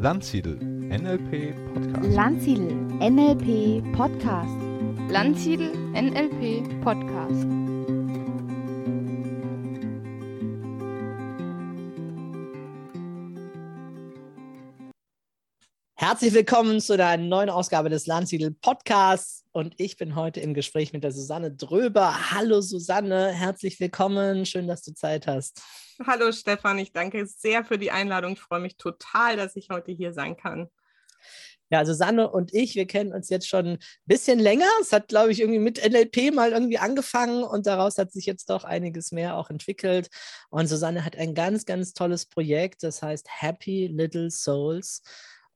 Landsiedel NLP Podcast. Landsiedel NLP Podcast. Landsiedel NLP Podcast. Herzlich willkommen zu einer neuen Ausgabe des Landsiedel Podcasts und ich bin heute im Gespräch mit der Susanne Dröber. Hallo Susanne, herzlich willkommen, schön, dass du Zeit hast. Hallo Stefan, ich danke sehr für die Einladung. Ich freue mich total, dass ich heute hier sein kann. Ja, Susanne und ich, wir kennen uns jetzt schon ein bisschen länger. Es hat, glaube ich, irgendwie mit NLP mal irgendwie angefangen und daraus hat sich jetzt doch einiges mehr auch entwickelt. Und Susanne hat ein ganz, ganz tolles Projekt, das heißt Happy Little Souls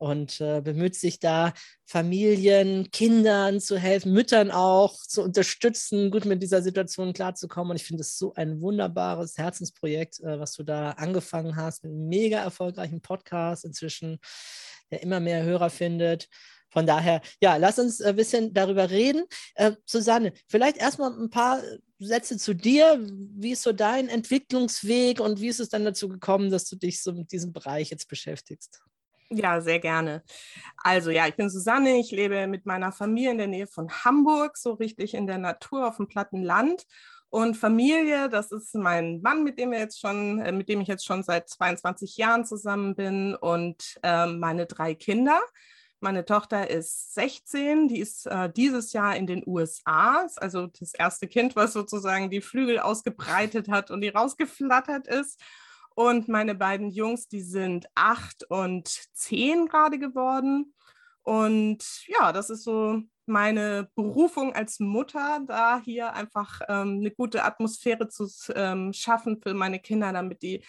und äh, bemüht sich da, Familien, Kindern zu helfen, Müttern auch zu unterstützen, gut mit dieser Situation klarzukommen. Und ich finde es so ein wunderbares Herzensprojekt, äh, was du da angefangen hast, mit einem mega erfolgreichen Podcast inzwischen, der immer mehr Hörer findet. Von daher, ja, lass uns ein bisschen darüber reden. Äh, Susanne, vielleicht erstmal ein paar Sätze zu dir. Wie ist so dein Entwicklungsweg und wie ist es dann dazu gekommen, dass du dich so mit diesem Bereich jetzt beschäftigst? Ja, sehr gerne. Also ja, ich bin Susanne, ich lebe mit meiner Familie in der Nähe von Hamburg, so richtig in der Natur auf dem platten Land. Und Familie, das ist mein Mann, mit dem wir jetzt schon, äh, mit dem ich jetzt schon seit 22 Jahren zusammen bin und äh, meine drei Kinder. Meine Tochter ist 16, die ist äh, dieses Jahr in den USA, also das erste Kind, was sozusagen die Flügel ausgebreitet hat und die rausgeflattert ist. Und meine beiden Jungs, die sind acht und zehn gerade geworden. Und ja, das ist so meine Berufung als Mutter, da hier einfach ähm, eine gute Atmosphäre zu ähm, schaffen für meine Kinder, damit die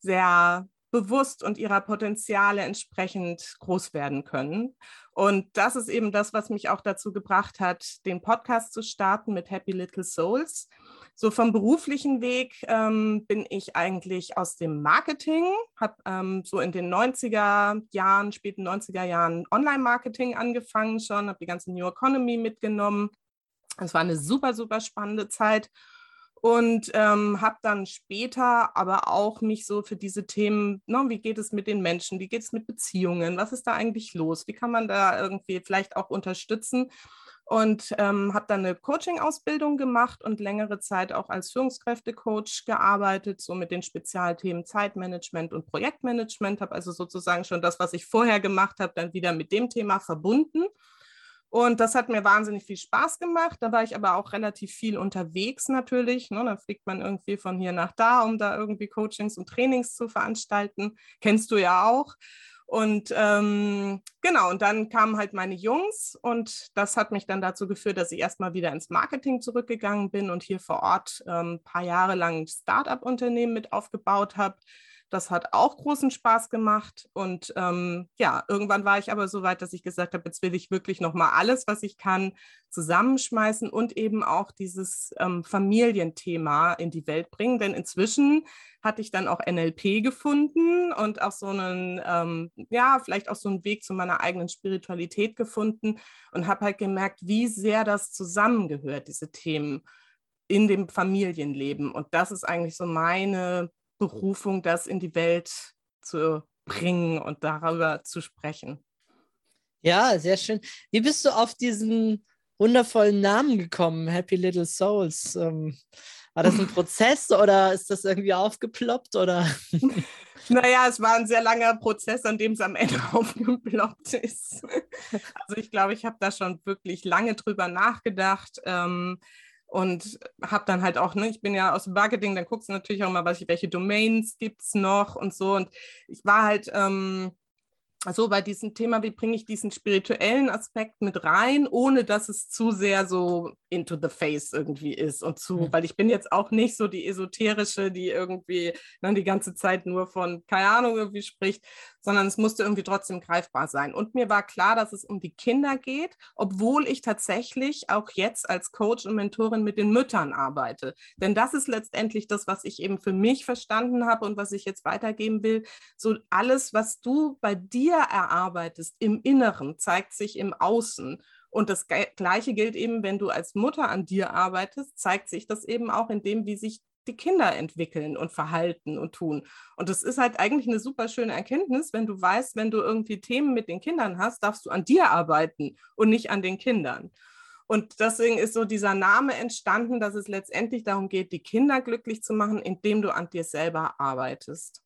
sehr bewusst und ihrer Potenziale entsprechend groß werden können. Und das ist eben das, was mich auch dazu gebracht hat, den Podcast zu starten mit Happy Little Souls. So vom beruflichen Weg ähm, bin ich eigentlich aus dem Marketing, habe ähm, so in den 90er Jahren, späten 90er Jahren Online-Marketing angefangen schon, habe die ganze New Economy mitgenommen. Es war eine super, super spannende Zeit und ähm, habe dann später aber auch mich so für diese Themen, ne, wie geht es mit den Menschen, wie geht es mit Beziehungen, was ist da eigentlich los, wie kann man da irgendwie vielleicht auch unterstützen und ähm, habe dann eine Coaching-Ausbildung gemacht und längere Zeit auch als Führungskräftecoach gearbeitet, so mit den Spezialthemen Zeitmanagement und Projektmanagement, habe also sozusagen schon das, was ich vorher gemacht habe, dann wieder mit dem Thema verbunden und das hat mir wahnsinnig viel Spaß gemacht. Da war ich aber auch relativ viel unterwegs natürlich. Ne? Da fliegt man irgendwie von hier nach da, um da irgendwie Coachings und Trainings zu veranstalten. Kennst du ja auch. Und ähm, genau, und dann kamen halt meine Jungs und das hat mich dann dazu geführt, dass ich erstmal wieder ins Marketing zurückgegangen bin und hier vor Ort ein ähm, paar Jahre lang ein Start-up-Unternehmen mit aufgebaut habe das hat auch großen Spaß gemacht. Und ähm, ja, irgendwann war ich aber so weit, dass ich gesagt habe, jetzt will ich wirklich nochmal alles, was ich kann, zusammenschmeißen und eben auch dieses ähm, Familienthema in die Welt bringen. Denn inzwischen hatte ich dann auch NLP gefunden und auch so einen, ähm, ja, vielleicht auch so einen Weg zu meiner eigenen Spiritualität gefunden und habe halt gemerkt, wie sehr das zusammengehört, diese Themen in dem Familienleben. Und das ist eigentlich so meine Berufung, das in die Welt zu bringen und darüber zu sprechen. Ja, sehr schön. Wie bist du auf diesen wundervollen Namen gekommen, Happy Little Souls? Ähm, war das ein Prozess oder ist das irgendwie aufgeploppt oder? Naja, es war ein sehr langer Prozess, an dem es am Ende aufgeploppt ist. Also ich glaube, ich habe da schon wirklich lange drüber nachgedacht. Ähm, und habe dann halt auch, ne, ich bin ja aus dem Marketing, dann guckst du natürlich auch mal, was, welche Domains gibt es noch und so. Und ich war halt ähm, so bei diesem Thema, wie bringe ich diesen spirituellen Aspekt mit rein, ohne dass es zu sehr so into the face irgendwie ist und zu, mhm. weil ich bin jetzt auch nicht so die esoterische, die irgendwie dann die ganze Zeit nur von, keine Ahnung, irgendwie spricht, sondern es musste irgendwie trotzdem greifbar sein. Und mir war klar, dass es um die Kinder geht, obwohl ich tatsächlich auch jetzt als Coach und Mentorin mit den Müttern arbeite. Denn das ist letztendlich das, was ich eben für mich verstanden habe und was ich jetzt weitergeben will. So alles, was du bei dir erarbeitest im Inneren, zeigt sich im Außen. Und das Gleiche gilt eben, wenn du als Mutter an dir arbeitest, zeigt sich das eben auch in dem, wie sich die Kinder entwickeln und verhalten und tun. Und das ist halt eigentlich eine super schöne Erkenntnis, wenn du weißt, wenn du irgendwie Themen mit den Kindern hast, darfst du an dir arbeiten und nicht an den Kindern. Und deswegen ist so dieser Name entstanden, dass es letztendlich darum geht, die Kinder glücklich zu machen, indem du an dir selber arbeitest.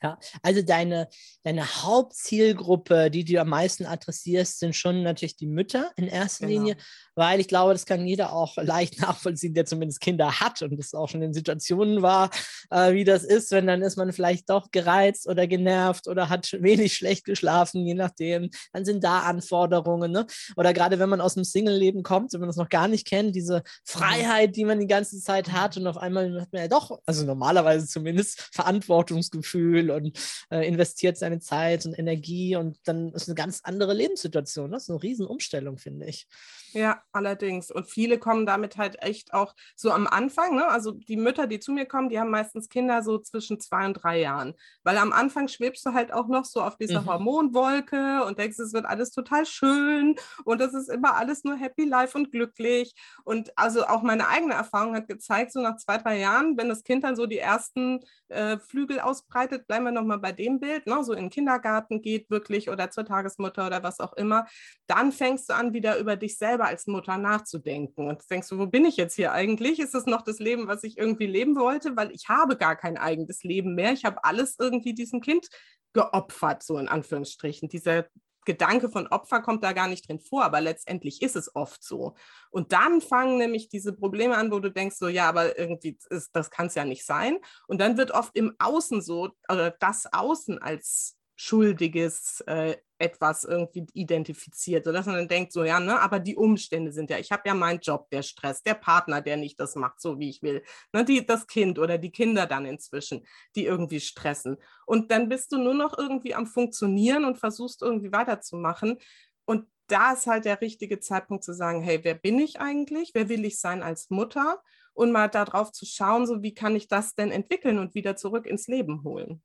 Ja, also deine, deine Hauptzielgruppe, die du am meisten adressierst, sind schon natürlich die Mütter in erster genau. Linie, weil ich glaube, das kann jeder auch leicht nachvollziehen, der zumindest Kinder hat und das auch schon in Situationen war, äh, wie das ist, wenn dann ist man vielleicht doch gereizt oder genervt oder hat wenig schlecht geschlafen, je nachdem. Dann sind da Anforderungen, ne? Oder gerade wenn man aus dem Single-Leben kommt, wenn man das noch gar nicht kennt, diese Freiheit, die man die ganze Zeit hat und auf einmal hat man ja doch, also normalerweise zumindest, Verantwortungsgefühl und äh, investiert seine Zeit und Energie und dann ist eine ganz andere Lebenssituation. Das ist eine Riesenumstellung, finde ich. Ja, allerdings. Und viele kommen damit halt echt auch so am Anfang. Ne? Also die Mütter, die zu mir kommen, die haben meistens Kinder so zwischen zwei und drei Jahren. Weil am Anfang schwebst du halt auch noch so auf dieser mhm. Hormonwolke und denkst, es wird alles total schön und es ist immer alles nur happy life und glücklich. Und also auch meine eigene Erfahrung hat gezeigt, so nach zwei, drei Jahren, wenn das Kind dann so die ersten äh, Flügel ausbreitet, bleiben wir nochmal bei dem Bild, ne? so in den Kindergarten geht wirklich oder zur Tagesmutter oder was auch immer, dann fängst du an, wieder über dich selber als Mutter nachzudenken und denkst du, wo bin ich jetzt hier eigentlich? Ist es noch das Leben, was ich irgendwie leben wollte? Weil ich habe gar kein eigenes Leben mehr. Ich habe alles irgendwie diesem Kind geopfert, so in Anführungsstrichen. Dieser Gedanke von Opfer kommt da gar nicht drin vor, aber letztendlich ist es oft so. Und dann fangen nämlich diese Probleme an, wo du denkst, so ja, aber irgendwie ist, das kann es ja nicht sein. Und dann wird oft im Außen so, oder das Außen als schuldiges äh, etwas irgendwie identifiziert, sodass man dann denkt, so ja, ne, aber die Umstände sind ja, ich habe ja meinen Job, der Stress, der Partner, der nicht das macht, so wie ich will, ne, die, das Kind oder die Kinder dann inzwischen, die irgendwie stressen. Und dann bist du nur noch irgendwie am Funktionieren und versuchst irgendwie weiterzumachen. Und da ist halt der richtige Zeitpunkt zu sagen, hey, wer bin ich eigentlich? Wer will ich sein als Mutter? Und mal darauf zu schauen, so wie kann ich das denn entwickeln und wieder zurück ins Leben holen.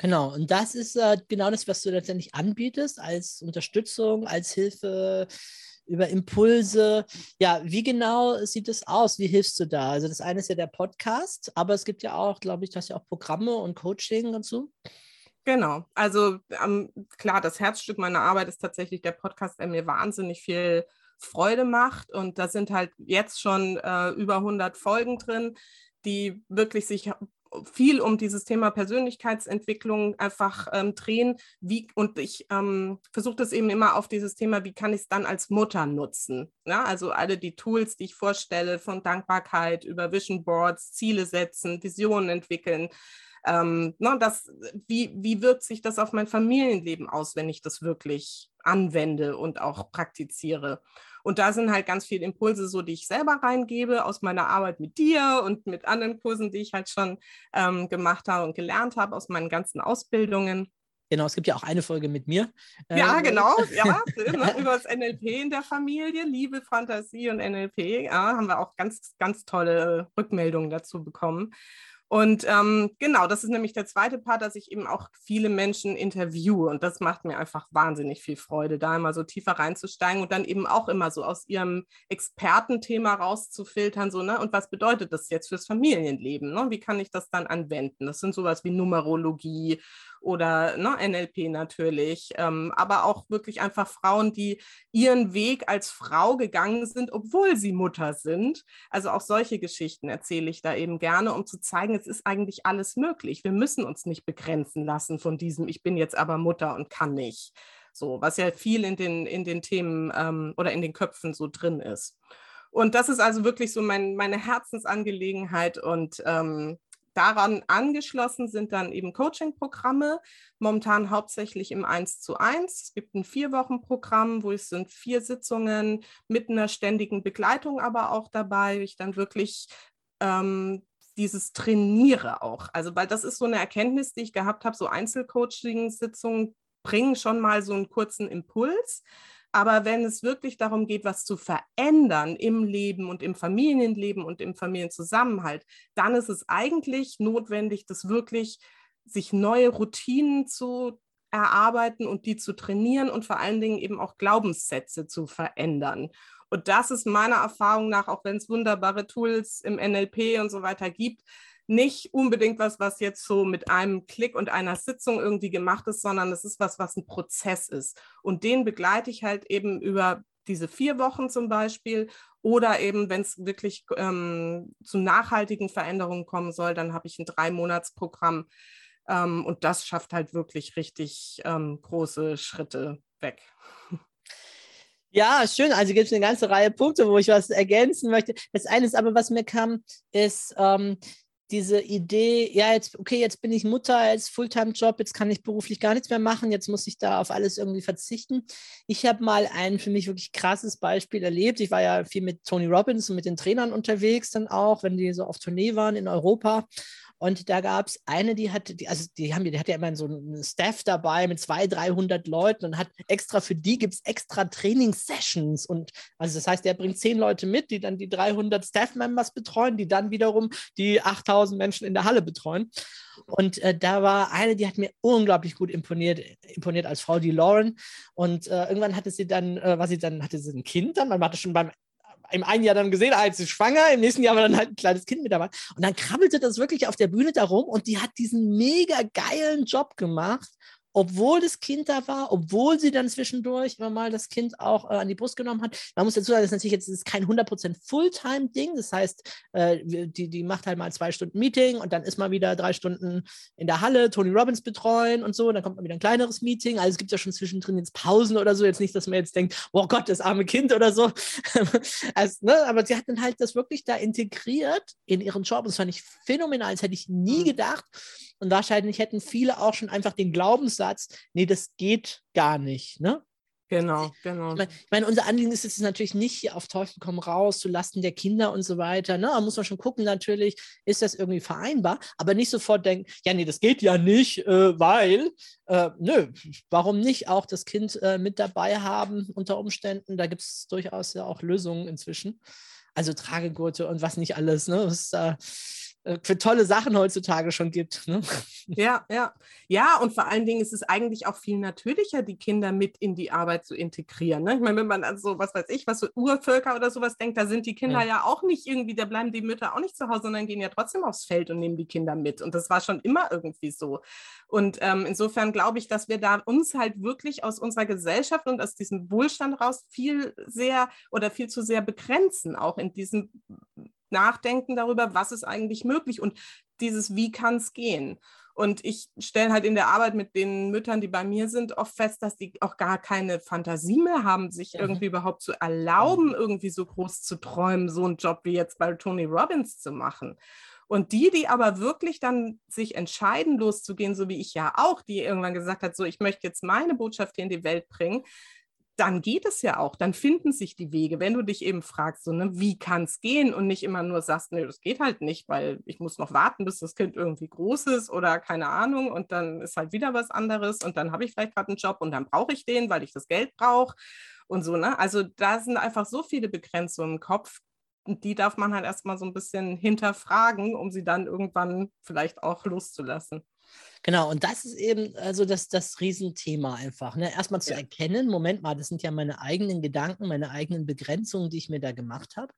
Genau, und das ist äh, genau das, was du letztendlich anbietest als Unterstützung, als Hilfe über Impulse. Ja, wie genau sieht es aus? Wie hilfst du da? Also das eine ist ja der Podcast, aber es gibt ja auch, glaube ich, das ja auch Programme und Coaching so. Genau, also ähm, klar, das Herzstück meiner Arbeit ist tatsächlich der Podcast, der mir wahnsinnig viel Freude macht. Und da sind halt jetzt schon äh, über 100 Folgen drin, die wirklich sich viel um dieses Thema Persönlichkeitsentwicklung einfach ähm, drehen. Wie, und ich ähm, versuche das eben immer auf dieses Thema, wie kann ich es dann als Mutter nutzen? Ja, also alle die Tools, die ich vorstelle, von Dankbarkeit über Vision Boards, Ziele setzen, Visionen entwickeln. Ähm, ne, das, wie, wie wirkt sich das auf mein Familienleben aus, wenn ich das wirklich anwende und auch praktiziere? Und da sind halt ganz viele Impulse, so die ich selber reingebe aus meiner Arbeit mit dir und mit anderen Kursen, die ich halt schon ähm, gemacht habe und gelernt habe aus meinen ganzen Ausbildungen. Genau, es gibt ja auch eine Folge mit mir. Ja, äh, genau, ja, über das NLP in der Familie, Liebe, Fantasie und NLP, ja, haben wir auch ganz, ganz tolle Rückmeldungen dazu bekommen. Und ähm, genau, das ist nämlich der zweite Part, dass ich eben auch viele Menschen interviewe. Und das macht mir einfach wahnsinnig viel Freude, da immer so tiefer reinzusteigen und dann eben auch immer so aus ihrem Expertenthema rauszufiltern, so, ne? Und was bedeutet das jetzt fürs Familienleben? Ne? Wie kann ich das dann anwenden? Das sind sowas wie Numerologie oder ne, NLP natürlich, ähm, aber auch wirklich einfach Frauen, die ihren Weg als Frau gegangen sind, obwohl sie Mutter sind. Also auch solche Geschichten erzähle ich da eben gerne, um zu zeigen, es ist eigentlich alles möglich. Wir müssen uns nicht begrenzen lassen von diesem, ich bin jetzt aber Mutter und kann nicht. So, was ja viel in den, in den Themen ähm, oder in den Köpfen so drin ist. Und das ist also wirklich so mein, meine Herzensangelegenheit und ähm, daran angeschlossen sind dann eben Coaching-Programme, momentan hauptsächlich im 1 zu 1. Es gibt ein Vier-Wochen-Programm, wo es sind vier Sitzungen mit einer ständigen Begleitung aber auch dabei, ich dann wirklich ähm, dieses Trainiere auch. Also, weil das ist so eine Erkenntnis, die ich gehabt habe, so Einzelcoaching-Sitzungen bringen schon mal so einen kurzen Impuls. Aber wenn es wirklich darum geht, was zu verändern im Leben und im Familienleben und im Familienzusammenhalt, dann ist es eigentlich notwendig, das wirklich sich neue Routinen zu erarbeiten und die zu trainieren und vor allen Dingen eben auch Glaubenssätze zu verändern. Und das ist meiner Erfahrung nach, auch wenn es wunderbare Tools im NLP und so weiter gibt, nicht unbedingt was, was jetzt so mit einem Klick und einer Sitzung irgendwie gemacht ist, sondern es ist was, was ein Prozess ist. Und den begleite ich halt eben über diese vier Wochen zum Beispiel. Oder eben, wenn es wirklich ähm, zu nachhaltigen Veränderungen kommen soll, dann habe ich ein Drei-Monats-Programm. Ähm, und das schafft halt wirklich richtig ähm, große Schritte weg. Ja, schön. Also gibt es eine ganze Reihe Punkte, wo ich was ergänzen möchte. Das eine ist aber, was mir kam, ist, ähm, diese Idee, ja, jetzt, okay, jetzt bin ich Mutter, jetzt Fulltime-Job, jetzt kann ich beruflich gar nichts mehr machen, jetzt muss ich da auf alles irgendwie verzichten. Ich habe mal ein für mich wirklich krasses Beispiel erlebt. Ich war ja viel mit Tony Robbins und mit den Trainern unterwegs dann auch, wenn die so auf Tournee waren in Europa. Und da gab es eine, die hatte, die, also die haben, die hat ja immer so einen Staff dabei mit 200, 300 Leuten und hat extra für die gibt es extra Trainingssessions. Und also das heißt, der bringt zehn Leute mit, die dann die 300 Staff-Members betreuen, die dann wiederum die 8000 Menschen in der Halle betreuen. Und äh, da war eine, die hat mir unglaublich gut imponiert, imponiert als Frau, die Lauren. Und äh, irgendwann hatte sie dann, äh, war sie dann, hatte sie ein Kind dann, man hatte schon beim im einen Jahr dann gesehen, als sie schwanger, im nächsten Jahr war dann halt ein kleines Kind mit dabei. Und dann krabbelte das wirklich auf der Bühne darum und die hat diesen mega geilen Job gemacht obwohl das Kind da war, obwohl sie dann zwischendurch immer mal das Kind auch äh, an die Brust genommen hat. Man muss dazu sagen, das ist natürlich jetzt ist kein 100% Fulltime-Ding. Das heißt, äh, die, die macht halt mal zwei Stunden Meeting und dann ist mal wieder drei Stunden in der Halle, Tony Robbins betreuen und so. Und dann kommt mal wieder ein kleineres Meeting. Also es gibt ja schon zwischendrin jetzt Pausen oder so. Jetzt nicht, dass man jetzt denkt, oh Gott, das arme Kind oder so. also, ne? Aber sie hat dann halt das wirklich da integriert in ihren Job. Und das fand ich phänomenal. Das hätte ich nie mhm. gedacht. Und wahrscheinlich hätten viele auch schon einfach den Glaubenssatz, nee, das geht gar nicht. Ne? Genau, genau. Ich meine, ich mein, unser Anliegen ist es natürlich nicht, hier auf Teufel komm raus, zu Lasten der Kinder und so weiter. Ne? Da muss man schon gucken, natürlich, ist das irgendwie vereinbar, aber nicht sofort denken, ja, nee, das geht ja nicht, äh, weil, äh, nö, warum nicht auch das Kind äh, mit dabei haben unter Umständen? Da gibt es durchaus ja auch Lösungen inzwischen. Also Tragegurte und was nicht alles. Ne? Das für tolle Sachen heutzutage schon gibt. Ne? Ja, ja. Ja, und vor allen Dingen ist es eigentlich auch viel natürlicher, die Kinder mit in die Arbeit zu integrieren. Ne? Ich meine, wenn man an so, was weiß ich, was so Urvölker oder sowas denkt, da sind die Kinder ja. ja auch nicht irgendwie, da bleiben die Mütter auch nicht zu Hause, sondern gehen ja trotzdem aufs Feld und nehmen die Kinder mit. Und das war schon immer irgendwie so. Und ähm, insofern glaube ich, dass wir da uns halt wirklich aus unserer Gesellschaft und aus diesem Wohlstand raus viel sehr oder viel zu sehr begrenzen, auch in diesem nachdenken darüber, was ist eigentlich möglich und dieses, wie kann es gehen. Und ich stelle halt in der Arbeit mit den Müttern, die bei mir sind, oft fest, dass die auch gar keine Fantasie mehr haben, sich ja. irgendwie überhaupt zu erlauben, irgendwie so groß zu träumen, so einen Job wie jetzt bei Tony Robbins zu machen. Und die, die aber wirklich dann sich entscheiden, loszugehen, so wie ich ja auch, die irgendwann gesagt hat, so ich möchte jetzt meine Botschaft hier in die Welt bringen, dann geht es ja auch, dann finden sich die Wege. Wenn du dich eben fragst, so, ne, wie kann es gehen und nicht immer nur sagst, nee, das geht halt nicht, weil ich muss noch warten, bis das Kind irgendwie groß ist oder keine Ahnung und dann ist halt wieder was anderes und dann habe ich vielleicht gerade einen Job und dann brauche ich den, weil ich das Geld brauche und so. Ne? Also da sind einfach so viele Begrenzungen im Kopf, die darf man halt erstmal so ein bisschen hinterfragen, um sie dann irgendwann vielleicht auch loszulassen. Genau, und das ist eben also das, das Riesenthema einfach. Ne? Erstmal zu ja. erkennen, Moment mal, das sind ja meine eigenen Gedanken, meine eigenen Begrenzungen, die ich mir da gemacht habe.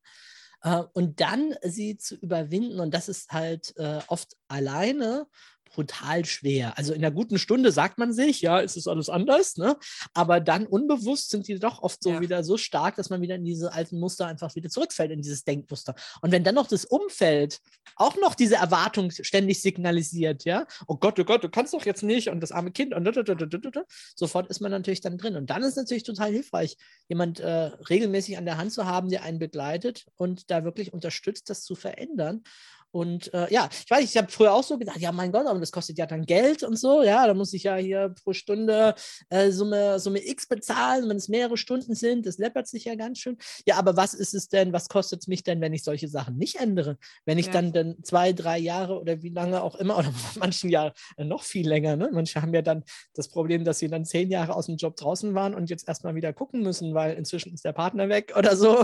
Äh, und dann sie zu überwinden, und das ist halt äh, oft alleine brutal schwer. Also in der guten Stunde sagt man sich, ja, ist es alles anders, ne? Aber dann unbewusst sind die doch oft so ja. wieder so stark, dass man wieder in diese alten Muster einfach wieder zurückfällt, in dieses Denkmuster. Und wenn dann noch das Umfeld auch noch diese Erwartung ständig signalisiert, ja, oh Gott, oh Gott, du kannst doch jetzt nicht und das arme Kind und sofort ist man natürlich dann drin. Und dann ist natürlich total hilfreich, jemand äh, regelmäßig an der Hand zu haben, der einen begleitet und da wirklich unterstützt, das zu verändern. Und äh, ja, ich weiß, ich habe früher auch so gedacht, ja, mein Gott, aber das kostet ja dann Geld und so, ja, da muss ich ja hier pro Stunde äh, Summe, Summe X bezahlen, wenn es mehrere Stunden sind, das läppert sich ja ganz schön. Ja, aber was ist es denn, was kostet es mich denn, wenn ich solche Sachen nicht ändere? Wenn ich ja. dann, dann zwei, drei Jahre oder wie lange auch immer, oder manchen ja noch viel länger, ne? Manche haben ja dann das Problem, dass sie dann zehn Jahre aus dem Job draußen waren und jetzt erstmal wieder gucken müssen, weil inzwischen ist der Partner weg oder so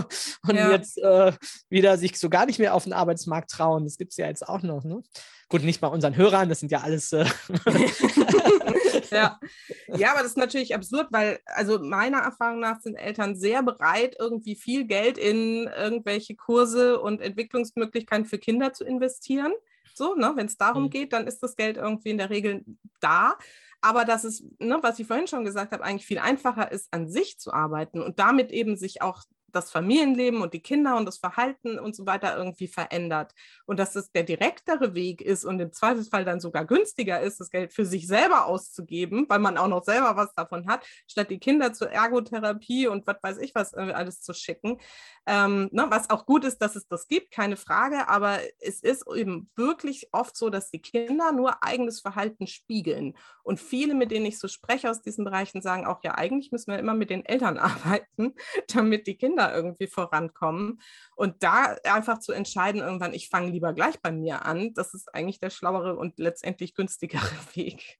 und ja. jetzt äh, wieder sich so gar nicht mehr auf den Arbeitsmarkt trauen. Das gibt es ja jetzt auch noch. Ne? Gut, nicht bei unseren Hörern, das sind ja alles. Äh ja. ja, aber das ist natürlich absurd, weil, also meiner Erfahrung nach sind Eltern sehr bereit, irgendwie viel Geld in irgendwelche Kurse und Entwicklungsmöglichkeiten für Kinder zu investieren. So, ne, wenn es darum mhm. geht, dann ist das Geld irgendwie in der Regel da. Aber dass es, ne, was ich vorhin schon gesagt habe, eigentlich viel einfacher ist, an sich zu arbeiten und damit eben sich auch das Familienleben und die Kinder und das Verhalten und so weiter irgendwie verändert. Und dass es der direktere Weg ist und im Zweifelsfall dann sogar günstiger ist, das Geld für sich selber auszugeben, weil man auch noch selber was davon hat, statt die Kinder zur Ergotherapie und was weiß ich was äh, alles zu schicken. Ähm, ne, was auch gut ist, dass es das gibt, keine Frage, aber es ist eben wirklich oft so, dass die Kinder nur eigenes Verhalten spiegeln. Und viele, mit denen ich so spreche aus diesen Bereichen, sagen auch, ja, eigentlich müssen wir immer mit den Eltern arbeiten, damit die Kinder Kinder irgendwie vorankommen. Und da einfach zu entscheiden, irgendwann, ich fange lieber gleich bei mir an, das ist eigentlich der schlauere und letztendlich günstigere Weg.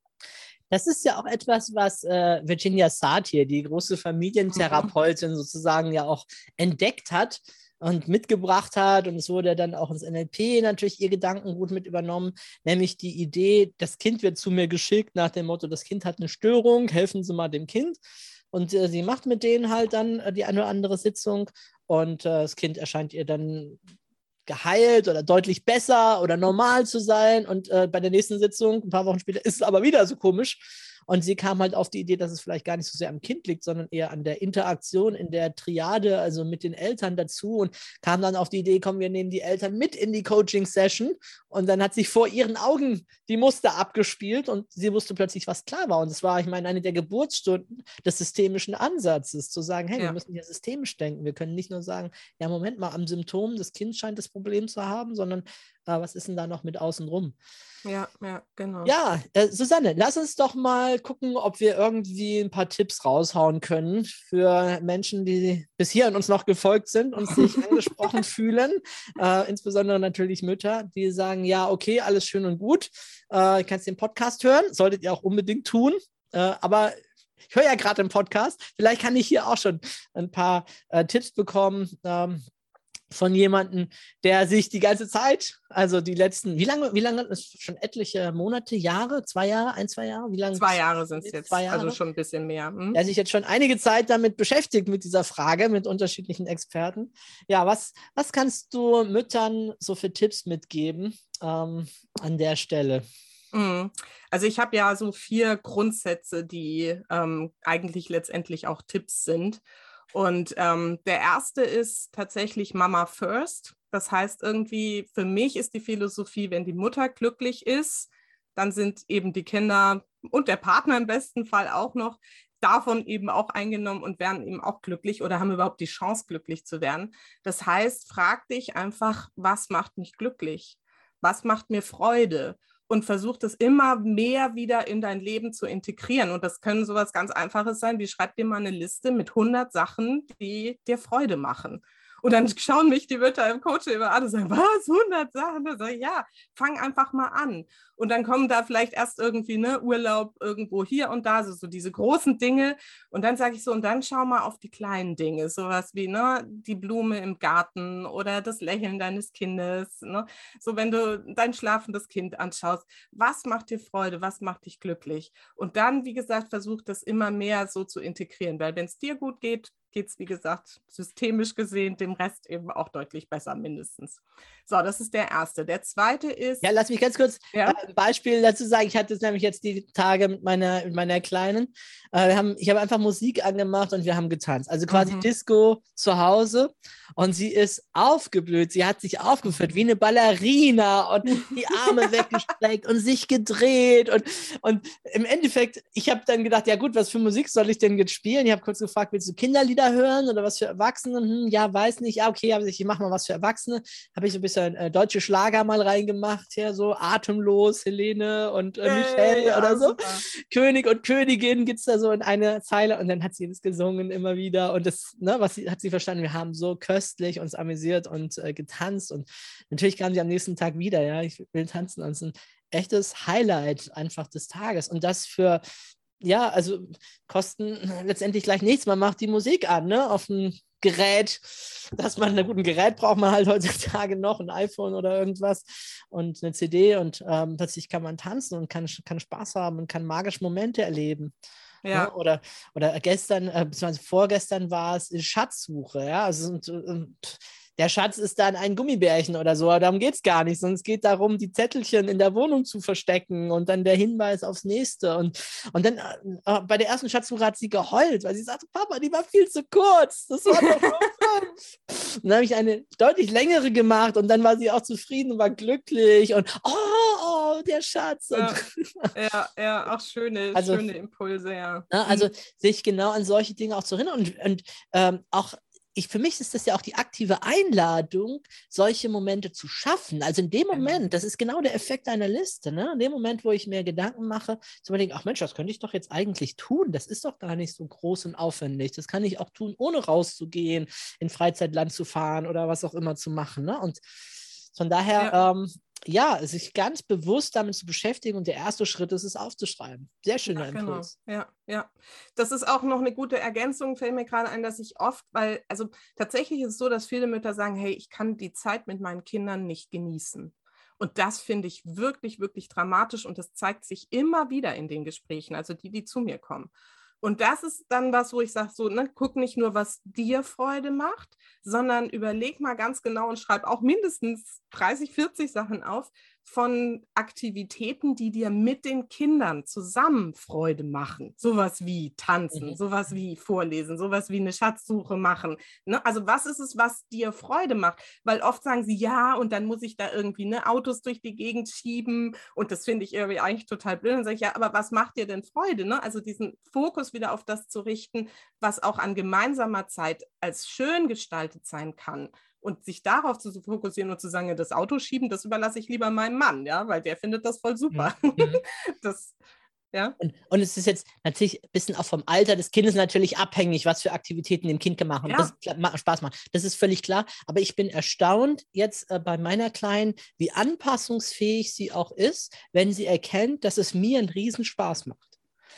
Das ist ja auch etwas, was äh, Virginia Satir, die große Familientherapeutin, mhm. sozusagen ja auch entdeckt hat und mitgebracht hat. Und es wurde dann auch ins NLP natürlich ihr Gedankengut mit übernommen, nämlich die Idee, das Kind wird zu mir geschickt nach dem Motto, das Kind hat eine Störung, helfen Sie mal dem Kind. Und äh, sie macht mit denen halt dann äh, die eine oder andere Sitzung und äh, das Kind erscheint ihr dann geheilt oder deutlich besser oder normal zu sein. Und äh, bei der nächsten Sitzung, ein paar Wochen später, ist es aber wieder so komisch. Und sie kam halt auf die Idee, dass es vielleicht gar nicht so sehr am Kind liegt, sondern eher an der Interaktion in der Triade, also mit den Eltern dazu und kam dann auf die Idee, komm, wir nehmen die Eltern mit in die Coaching-Session. Und dann hat sich vor ihren Augen die Muster abgespielt und sie wusste plötzlich, was klar war. Und das war, ich meine, eine der Geburtsstunden des systemischen Ansatzes, zu sagen, hey, ja. wir müssen hier systemisch denken. Wir können nicht nur sagen, ja, Moment mal, am Symptom des Kindes scheint das Problem zu haben, sondern äh, was ist denn da noch mit außen rum? Ja, ja, genau. Ja, äh, Susanne, lass uns doch mal gucken, ob wir irgendwie ein paar Tipps raushauen können für Menschen, die bis hierhin uns noch gefolgt sind und sich angesprochen fühlen. Äh, insbesondere natürlich Mütter, die sagen, ja, okay, alles schön und gut. Äh, kannst den Podcast hören, solltet ihr auch unbedingt tun. Äh, aber ich höre ja gerade den Podcast. Vielleicht kann ich hier auch schon ein paar äh, Tipps bekommen. Ähm, von jemandem, der sich die ganze Zeit, also die letzten, wie lange, wie lange, ist schon etliche Monate, Jahre, zwei Jahre, ein, zwei Jahre, wie lange? Zwei Jahre sind es jetzt, zwei Jahre? also schon ein bisschen mehr. Hm? Der sich jetzt schon einige Zeit damit beschäftigt, mit dieser Frage, mit unterschiedlichen Experten. Ja, was, was kannst du Müttern so für Tipps mitgeben ähm, an der Stelle? Hm. Also ich habe ja so vier Grundsätze, die ähm, eigentlich letztendlich auch Tipps sind. Und ähm, der erste ist tatsächlich Mama First. Das heißt irgendwie, für mich ist die Philosophie, wenn die Mutter glücklich ist, dann sind eben die Kinder und der Partner im besten Fall auch noch davon eben auch eingenommen und werden eben auch glücklich oder haben überhaupt die Chance, glücklich zu werden. Das heißt, frag dich einfach, was macht mich glücklich? Was macht mir Freude? Und versucht es immer mehr wieder in dein Leben zu integrieren. Und das können sowas ganz Einfaches sein, wie schreib dir mal eine Liste mit 100 Sachen, die dir Freude machen. Und dann schauen mich die Mütter im Coaching immer an und sagen, was, 100 Sachen? Da sage ich, ja, fang einfach mal an. Und dann kommen da vielleicht erst irgendwie ne, Urlaub irgendwo hier und da, so, so diese großen Dinge. Und dann sage ich so, und dann schau mal auf die kleinen Dinge, sowas wie ne, die Blume im Garten oder das Lächeln deines Kindes. Ne? So, wenn du dein schlafendes Kind anschaust, was macht dir Freude, was macht dich glücklich? Und dann, wie gesagt, versuch das immer mehr so zu integrieren, weil wenn es dir gut geht, geht es, wie gesagt, systemisch gesehen dem Rest eben auch deutlich besser, mindestens. So, das ist der erste. Der zweite ist. Ja, lass mich ganz kurz ja? Äh, ein Beispiel dazu sagen. Ich hatte es nämlich jetzt die Tage mit meiner, mit meiner Kleinen. Äh, wir haben, ich habe einfach Musik angemacht und wir haben getanzt. Also quasi mhm. Disco zu Hause. Und sie ist aufgeblüht. Sie hat sich aufgeführt wie eine Ballerina und die Arme weggestreckt und sich gedreht. Und, und im Endeffekt, ich habe dann gedacht, ja gut, was für Musik soll ich denn jetzt spielen? Ich habe kurz gefragt, willst du Kinderlieder hören oder was für Erwachsene? Hm, ja, weiß nicht. Ja, okay, ich mache mal was für Erwachsene. Habe ich so ein bisschen bisschen äh, deutsche Schlager mal reingemacht, ja, so Atemlos, Helene und äh, Michelle hey, oder so. Super. König und Königin gibt es da so in einer Zeile und dann hat sie das gesungen immer wieder und das, ne, was sie, hat sie verstanden, wir haben so köstlich uns amüsiert und äh, getanzt und natürlich kam sie am nächsten Tag wieder, ja, ich will tanzen und es ist ein echtes Highlight einfach des Tages und das für ja, also kosten letztendlich gleich nichts. Man macht die Musik an, ne, auf dem Gerät, dass man, ein Gerät braucht man halt heutzutage noch, ein iPhone oder irgendwas und eine CD und ähm, plötzlich kann man tanzen und kann, kann Spaß haben und kann magische Momente erleben. Ja. Ne? Oder, oder gestern, äh, beziehungsweise vorgestern war es Schatzsuche, ja. Also und, und der Schatz ist dann ein Gummibärchen oder so, aber darum geht es gar nicht, sondern es geht darum, die Zettelchen in der Wohnung zu verstecken und dann der Hinweis aufs nächste. Und, und dann äh, bei der ersten Schatzsuche hat sie geheult, weil sie sagte, Papa, die war viel zu kurz. Das war doch nur fünf. Und dann habe ich eine deutlich längere gemacht und dann war sie auch zufrieden und war glücklich und oh, oh der Schatz. Ja, ja, ja, auch schöne, Also- schöne Impulse, ja. Ne? Also sich genau an solche Dinge auch zu erinnern und, und ähm, auch ich, für mich ist das ja auch die aktive Einladung, solche Momente zu schaffen. Also in dem Genau. Moment, das ist genau der Effekt einer Liste. Ne? In dem Moment, wo ich mir Gedanken mache, zu überlegen, ach Mensch, das könnte ich doch jetzt eigentlich tun. Das ist doch gar nicht so groß und aufwendig. Das kann ich auch tun, ohne rauszugehen, in Freizeitland zu fahren oder was auch immer zu machen. Ne? Und von daher, Ja. ähm, ja, sich ganz bewusst damit zu beschäftigen und der erste Schritt ist es aufzuschreiben. Sehr schöner Ja, genau. Impuls. Ja, ja. Das ist auch noch eine gute Ergänzung, fällt mir gerade ein, dass ich oft, weil, also tatsächlich ist es so, dass viele Mütter sagen, hey, ich kann die Zeit mit meinen Kindern nicht genießen. Und das finde ich wirklich, wirklich dramatisch und das zeigt sich immer wieder in den Gesprächen, also die, die zu mir kommen. Und das ist dann was, wo ich sage, so, ne, guck nicht nur, was dir Freude macht, sondern überleg mal ganz genau und schreib auch mindestens 30, 40 Sachen auf von Aktivitäten, die dir mit den Kindern zusammen Freude machen. Sowas wie tanzen, Mhm. sowas wie vorlesen, sowas wie eine Schatzsuche machen. Ne? Also was ist es, was dir Freude macht? Weil oft sagen sie, ja, und dann muss ich da irgendwie ne, Autos durch die Gegend schieben und das finde ich irgendwie eigentlich total blöd. Dann sage ich, ja, aber was macht dir denn Freude? Ne? Also diesen Fokus wieder auf das zu richten, was auch an gemeinsamer Zeit als schön gestaltet sein kann. Und sich darauf zu fokussieren und zu sagen, das Auto schieben, das überlasse ich lieber meinem Mann, ja, weil der findet das voll super. Mhm. Das, ja. Und, und es ist jetzt natürlich ein bisschen auch vom Alter des Kindes natürlich abhängig, was für Aktivitäten dem Kind gemacht haben. Ja. Das Spaß macht. Das ist völlig klar. Aber ich bin erstaunt jetzt äh, bei meiner Kleinen, wie anpassungsfähig sie auch ist, wenn sie erkennt, dass es mir einen Riesenspaß macht.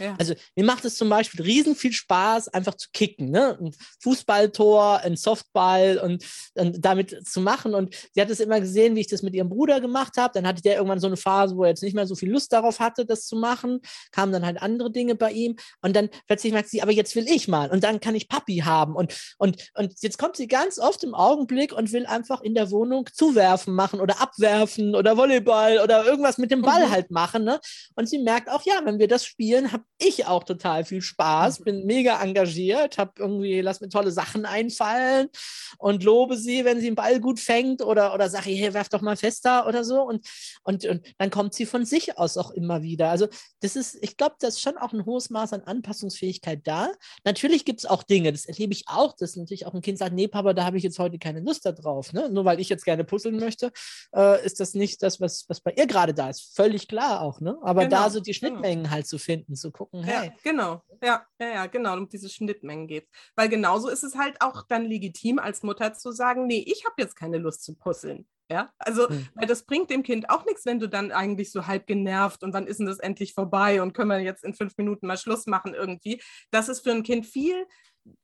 Ja. Also mir macht es zum Beispiel riesen viel Spaß, einfach zu kicken. Ne? Ein Fußballtor, ein Softball und, und damit zu machen. Und sie hat es immer gesehen, wie ich das mit ihrem Bruder gemacht habe. Dann hatte der irgendwann so eine Phase, wo er jetzt nicht mehr so viel Lust darauf hatte, das zu machen. Kamen dann halt andere Dinge bei ihm. Und dann plötzlich merkt sie, aber jetzt will ich mal. Und dann kann ich Papi haben. Und, und, und jetzt kommt sie ganz oft im Augenblick und will einfach in der Wohnung zuwerfen machen oder abwerfen oder Volleyball oder irgendwas mit dem Ball Mhm. halt machen. Ne? Und sie merkt auch, ja, wenn wir das spielen, habe ich auch total viel Spaß, Mhm. bin mega engagiert, habe irgendwie, lass mir tolle Sachen einfallen und lobe sie, wenn sie den Ball gut fängt oder, oder sage, hey, werf doch mal fester oder so. Und, und, und dann kommt sie von sich aus auch immer wieder. Also das ist, ich glaube, da ist schon auch ein hohes Maß an Anpassungsfähigkeit da. Natürlich gibt es auch Dinge, das erlebe ich auch, dass natürlich auch ein Kind sagt, nee, Papa, da habe ich jetzt heute keine Lust darauf. Ne? Nur weil ich jetzt gerne puzzeln möchte, äh, ist das nicht das, was, was bei ihr gerade da ist. Völlig klar auch. Ne? Aber da Genau, so die genau. Schnittmengen halt zu finden, zu gucken, hey, Ja, genau. Ja, ja, ja, genau. Um diese Schnittmengen geht Weil genauso ist es halt auch dann legitim, als Mutter zu sagen, nee, ich habe jetzt keine Lust zu puzzeln. Ja, also, Mhm. weil das bringt dem Kind auch nichts, wenn du dann eigentlich so halb genervt und wann ist denn das endlich vorbei und können wir jetzt in fünf Minuten mal Schluss machen irgendwie. Das ist für ein Kind viel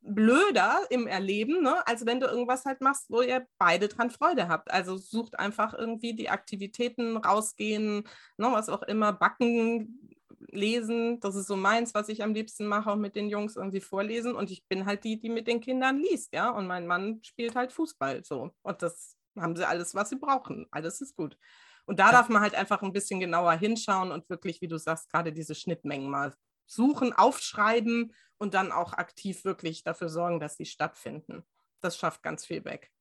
blöder im Erleben, ne, als wenn du irgendwas halt machst, wo ihr beide dran Freude habt. Also sucht einfach irgendwie die Aktivitäten, rausgehen, ne, was auch immer, backen, lesen. Das ist so meins, was ich am liebsten mache, auch mit den Jungs irgendwie vorlesen. Und ich bin halt die, die mit den Kindern liest, ja. Und mein Mann spielt halt Fußball so. Und das haben sie alles, was sie brauchen. Alles ist gut. Und da Ja. darf man halt einfach ein bisschen genauer hinschauen und wirklich, wie du sagst, gerade diese Schnittmengen mal suchen, aufschreiben und dann auch aktiv wirklich dafür sorgen, dass sie stattfinden. Das schafft ganz viel weg.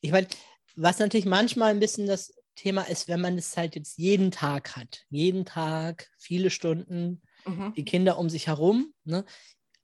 Ich meine, was natürlich manchmal ein bisschen das Thema ist, wenn man es halt jetzt jeden Tag hat, jeden Tag, viele Stunden, Mhm. die Kinder um sich herum, ne?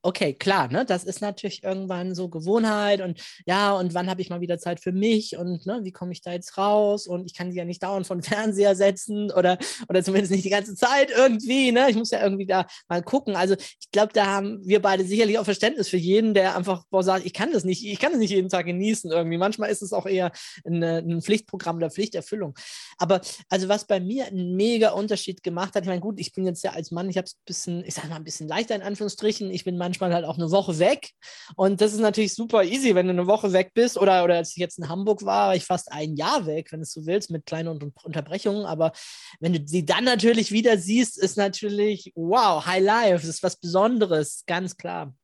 Okay, klar, ne? Das ist natürlich irgendwann so Gewohnheit und ja, und wann habe ich mal wieder Zeit für mich und ne, wie komme ich da jetzt raus? Und ich kann sie ja nicht dauernd von Fernseher setzen oder, oder zumindest nicht die ganze Zeit irgendwie, ne? Ich muss ja irgendwie da mal gucken. Also ich glaube, da haben wir beide sicherlich auch Verständnis für jeden, der einfach boah, sagt, ich kann das nicht, ich kann das nicht jeden Tag genießen irgendwie. Manchmal ist es auch eher ein, ein Pflichtprogramm oder Pflichterfüllung. Aber also was bei mir einen mega Unterschied gemacht hat, ich meine, gut, ich bin jetzt ja als Mann, ich habe es ein bisschen, ich sage mal, ein bisschen leichter in Anführungsstrichen. Ich bin manchmal manchmal halt auch eine Woche weg. Und das ist natürlich super easy, wenn du eine Woche weg bist. Oder, oder als ich jetzt in Hamburg war, war ich fast ein Jahr weg, wenn du so willst, mit kleinen Unterbrechungen. Aber wenn du sie dann natürlich wieder siehst, ist natürlich, wow, High Life, das ist was Besonderes, ganz klar.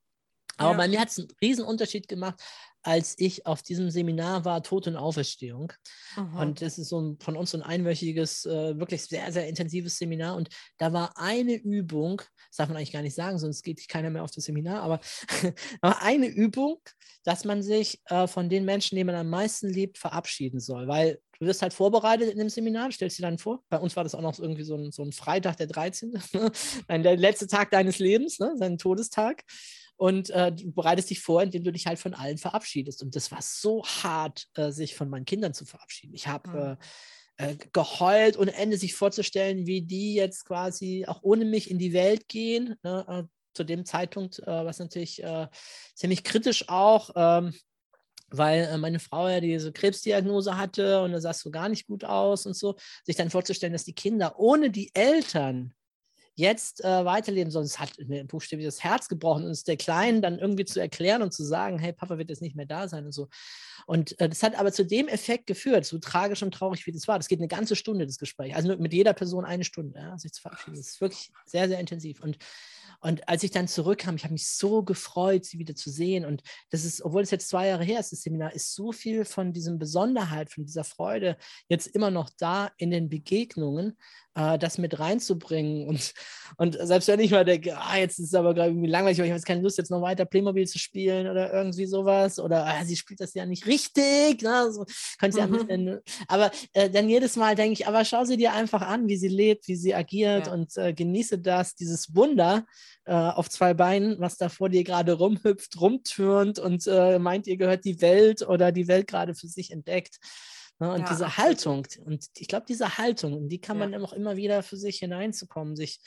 Aber ja. bei mir hat es einen riesen Unterschied gemacht, als ich auf diesem Seminar war, Tod und Auferstehung. Mhm. Und das ist so ein, von uns so ein einwöchiges, äh, wirklich sehr, sehr intensives Seminar. Und da war eine Übung, das darf man eigentlich gar nicht sagen, sonst geht keiner mehr auf das Seminar, aber war eine Übung, dass man sich äh, von den Menschen, die man am meisten liebt, verabschieden soll. Weil du wirst halt vorbereitet in dem Seminar, stellst dir dann vor. Bei uns war das auch noch irgendwie so ein, so ein Freitag, der 13., der letzte Tag deines Lebens, ne? sein Todestag und äh, du bereitest dich vor, indem du dich halt von allen verabschiedest. Und das war so hart, äh, sich von meinen Kindern zu verabschieden. Ich habe mhm. äh, geheult ohne Ende, sich vorzustellen, wie die jetzt quasi auch ohne mich in die Welt gehen. Ne? Äh, zu dem Zeitpunkt, äh, was natürlich äh, ziemlich kritisch auch. Ähm, weil meine Frau ja diese Krebsdiagnose hatte und da sah es so gar nicht gut aus und so, sich dann vorzustellen, dass die Kinder ohne die Eltern jetzt äh, weiterleben soll. Es hat mir buchstäblich das Herz gebrochen und es der Kleinen dann irgendwie zu erklären und zu sagen, hey, Papa wird jetzt nicht mehr da sein und so. Und äh, das hat aber zu dem Effekt geführt, so tragisch und traurig wie das war. Das geht eine ganze Stunde, das Gespräch. Also mit jeder Person eine Stunde, ja, sich zu verabschieden. Das ist wirklich sehr, sehr intensiv. Und und als ich dann zurückkam, ich habe mich so gefreut, sie wieder zu sehen. Und das ist, obwohl es jetzt zwei Jahre her ist, das Seminar, ist so viel von diesem Besonderheit, von dieser Freude jetzt immer noch da in den Begegnungen, äh, das mit reinzubringen. Und, und selbst wenn ich mal denke, ah, jetzt ist es aber gerade irgendwie langweilig, ich habe jetzt keine Lust, jetzt noch weiter Playmobil zu spielen oder irgendwie sowas. Oder ah, sie spielt das ja nicht richtig. Ne? So, könnte ja mhm. bisschen, aber äh, dann jedes Mal denke ich, aber schau sie dir einfach an, wie sie lebt, wie sie agiert ja. und äh, genieße das, dieses Wunder äh, auf zwei Beinen, was da vor dir gerade rumhüpft, rumtürnt und äh, meint, ihr gehört die Welt oder die Welt gerade für sich entdeckt. Ne? Und ja, diese absolut. Haltung, und ich glaube, diese Haltung, die kann man ja. auch immer wieder für sich hineinzukommen, sich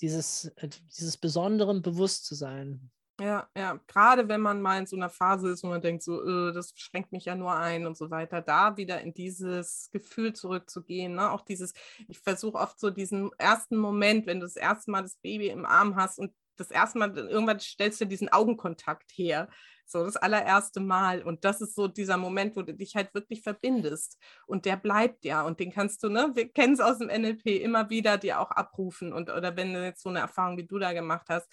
dieses, äh, dieses Besonderen bewusst zu sein. Ja, ja, gerade wenn man mal in so einer Phase ist, wo man denkt, so, äh, das schränkt mich ja nur ein und so weiter, da wieder in dieses Gefühl zurückzugehen. Ne? Auch dieses, ich versuche oft so diesen ersten Moment, wenn du das erste Mal das Baby im Arm hast und das erste Mal, irgendwann stellst du diesen Augenkontakt her. So das allererste Mal. Und das ist so dieser Moment, wo du dich halt wirklich verbindest. Und der bleibt ja. Und den kannst du, ne, wir kennen es aus dem NLP, immer wieder dir auch abrufen. Und oder wenn du jetzt so eine Erfahrung wie du da gemacht hast,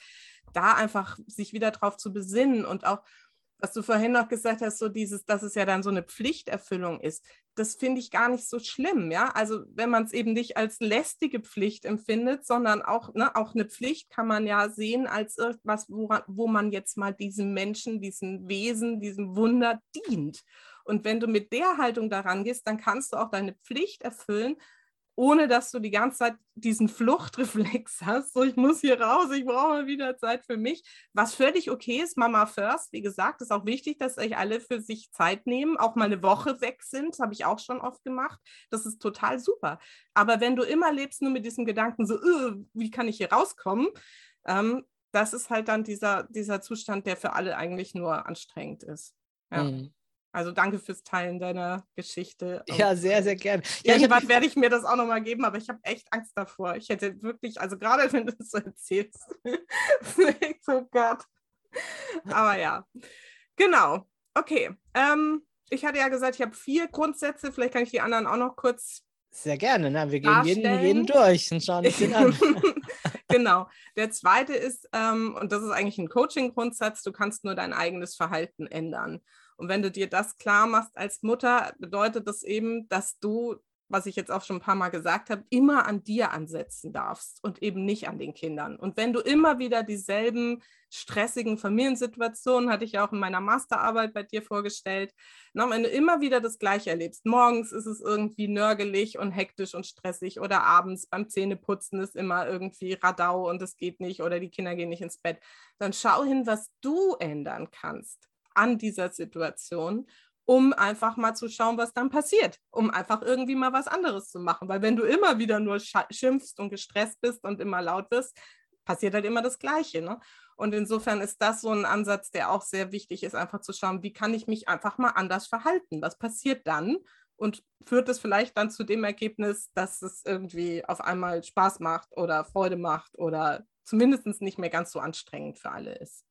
da einfach sich wieder drauf zu besinnen und auch was du vorhin noch gesagt hast, so dieses, dass es ja dann so eine Pflichterfüllung ist, das finde ich gar nicht so schlimm, ja. Also wenn man es eben nicht als lästige Pflicht empfindet, sondern auch, ne, auch eine Pflicht kann man ja sehen als irgendwas, woran, wo man jetzt mal diesem Menschen, diesem Wesen, diesem Wunder dient. Und wenn du mit der Haltung daran gehst, dann kannst du auch deine Pflicht erfüllen ohne dass du die ganze Zeit diesen Fluchtreflex hast. So, ich muss hier raus, ich brauche mal wieder Zeit für mich. Was völlig okay ist, Mama first. Wie gesagt, ist auch wichtig, dass euch alle für sich Zeit nehmen, auch mal eine Woche weg sind. habe ich auch schon oft gemacht. Das ist total super. Aber wenn du immer lebst nur mit diesem Gedanken, so, wie kann ich hier rauskommen? Ähm, das ist halt dann dieser, dieser Zustand, der für alle eigentlich nur anstrengend ist. Ja. Mhm. Also danke fürs Teilen deiner Geschichte. Ja, sehr, sehr gerne. Ja, Irgendwann werde ich mir das auch nochmal geben, aber ich habe echt Angst davor. Ich hätte wirklich, also gerade wenn du das so erzählst, so Gott. Aber ja, genau. Okay. Ähm, ich hatte ja gesagt, ich habe vier Grundsätze. Vielleicht kann ich die anderen auch noch kurz. Sehr gerne. Na, wir gehen jeden, jeden durch und schauen uns den an. genau. Der zweite ist, ähm, und das ist eigentlich ein Coaching-Grundsatz, du kannst nur dein eigenes Verhalten ändern. Und wenn du dir das klar machst als Mutter, bedeutet das eben, dass du, was ich jetzt auch schon ein paar Mal gesagt habe, immer an dir ansetzen darfst und eben nicht an den Kindern. Und wenn du immer wieder dieselben stressigen Familiensituationen, hatte ich ja auch in meiner Masterarbeit bei dir vorgestellt, na, wenn du immer wieder das Gleiche erlebst, morgens ist es irgendwie nörgelig und hektisch und stressig oder abends beim Zähneputzen ist immer irgendwie Radau und es geht nicht oder die Kinder gehen nicht ins Bett, dann schau hin, was du ändern kannst an dieser Situation, um einfach mal zu schauen, was dann passiert, um einfach irgendwie mal was anderes zu machen. Weil wenn du immer wieder nur schimpfst und gestresst bist und immer laut bist, passiert halt immer das Gleiche. Ne? Und insofern ist das so ein Ansatz, der auch sehr wichtig ist, einfach zu schauen, wie kann ich mich einfach mal anders verhalten? Was passiert dann? Und führt es vielleicht dann zu dem Ergebnis, dass es irgendwie auf einmal Spaß macht oder Freude macht oder zumindest nicht mehr ganz so anstrengend für alle ist.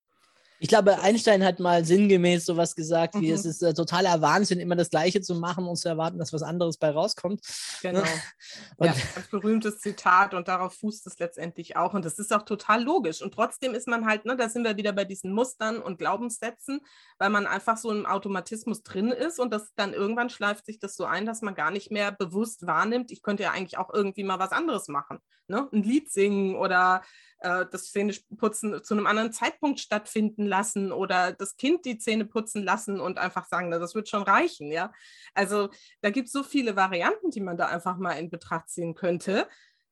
Ich glaube, Einstein hat mal sinngemäß sowas gesagt, wie Mhm. es ist äh, totaler Wahnsinn, immer das Gleiche zu machen und zu erwarten, dass was anderes bei rauskommt. Genau. Und ja, ganz berühmtes Zitat und darauf fußt es letztendlich auch. Und das ist auch total logisch. Und trotzdem ist man halt, ne, da sind wir wieder bei diesen Mustern und Glaubenssätzen, weil man einfach so im Automatismus drin ist und das dann irgendwann schleift sich das so ein, dass man gar nicht mehr bewusst wahrnimmt, ich könnte ja eigentlich auch irgendwie mal was anderes machen. Ne? Ein Lied singen oder äh, das Zähneputzen zu einem anderen Zeitpunkt stattfinden lassen oder das Kind die Zähne putzen lassen und einfach sagen, na, das wird schon reichen, ja. Also da gibt es so viele Varianten, die man da einfach mal in Betracht ziehen könnte,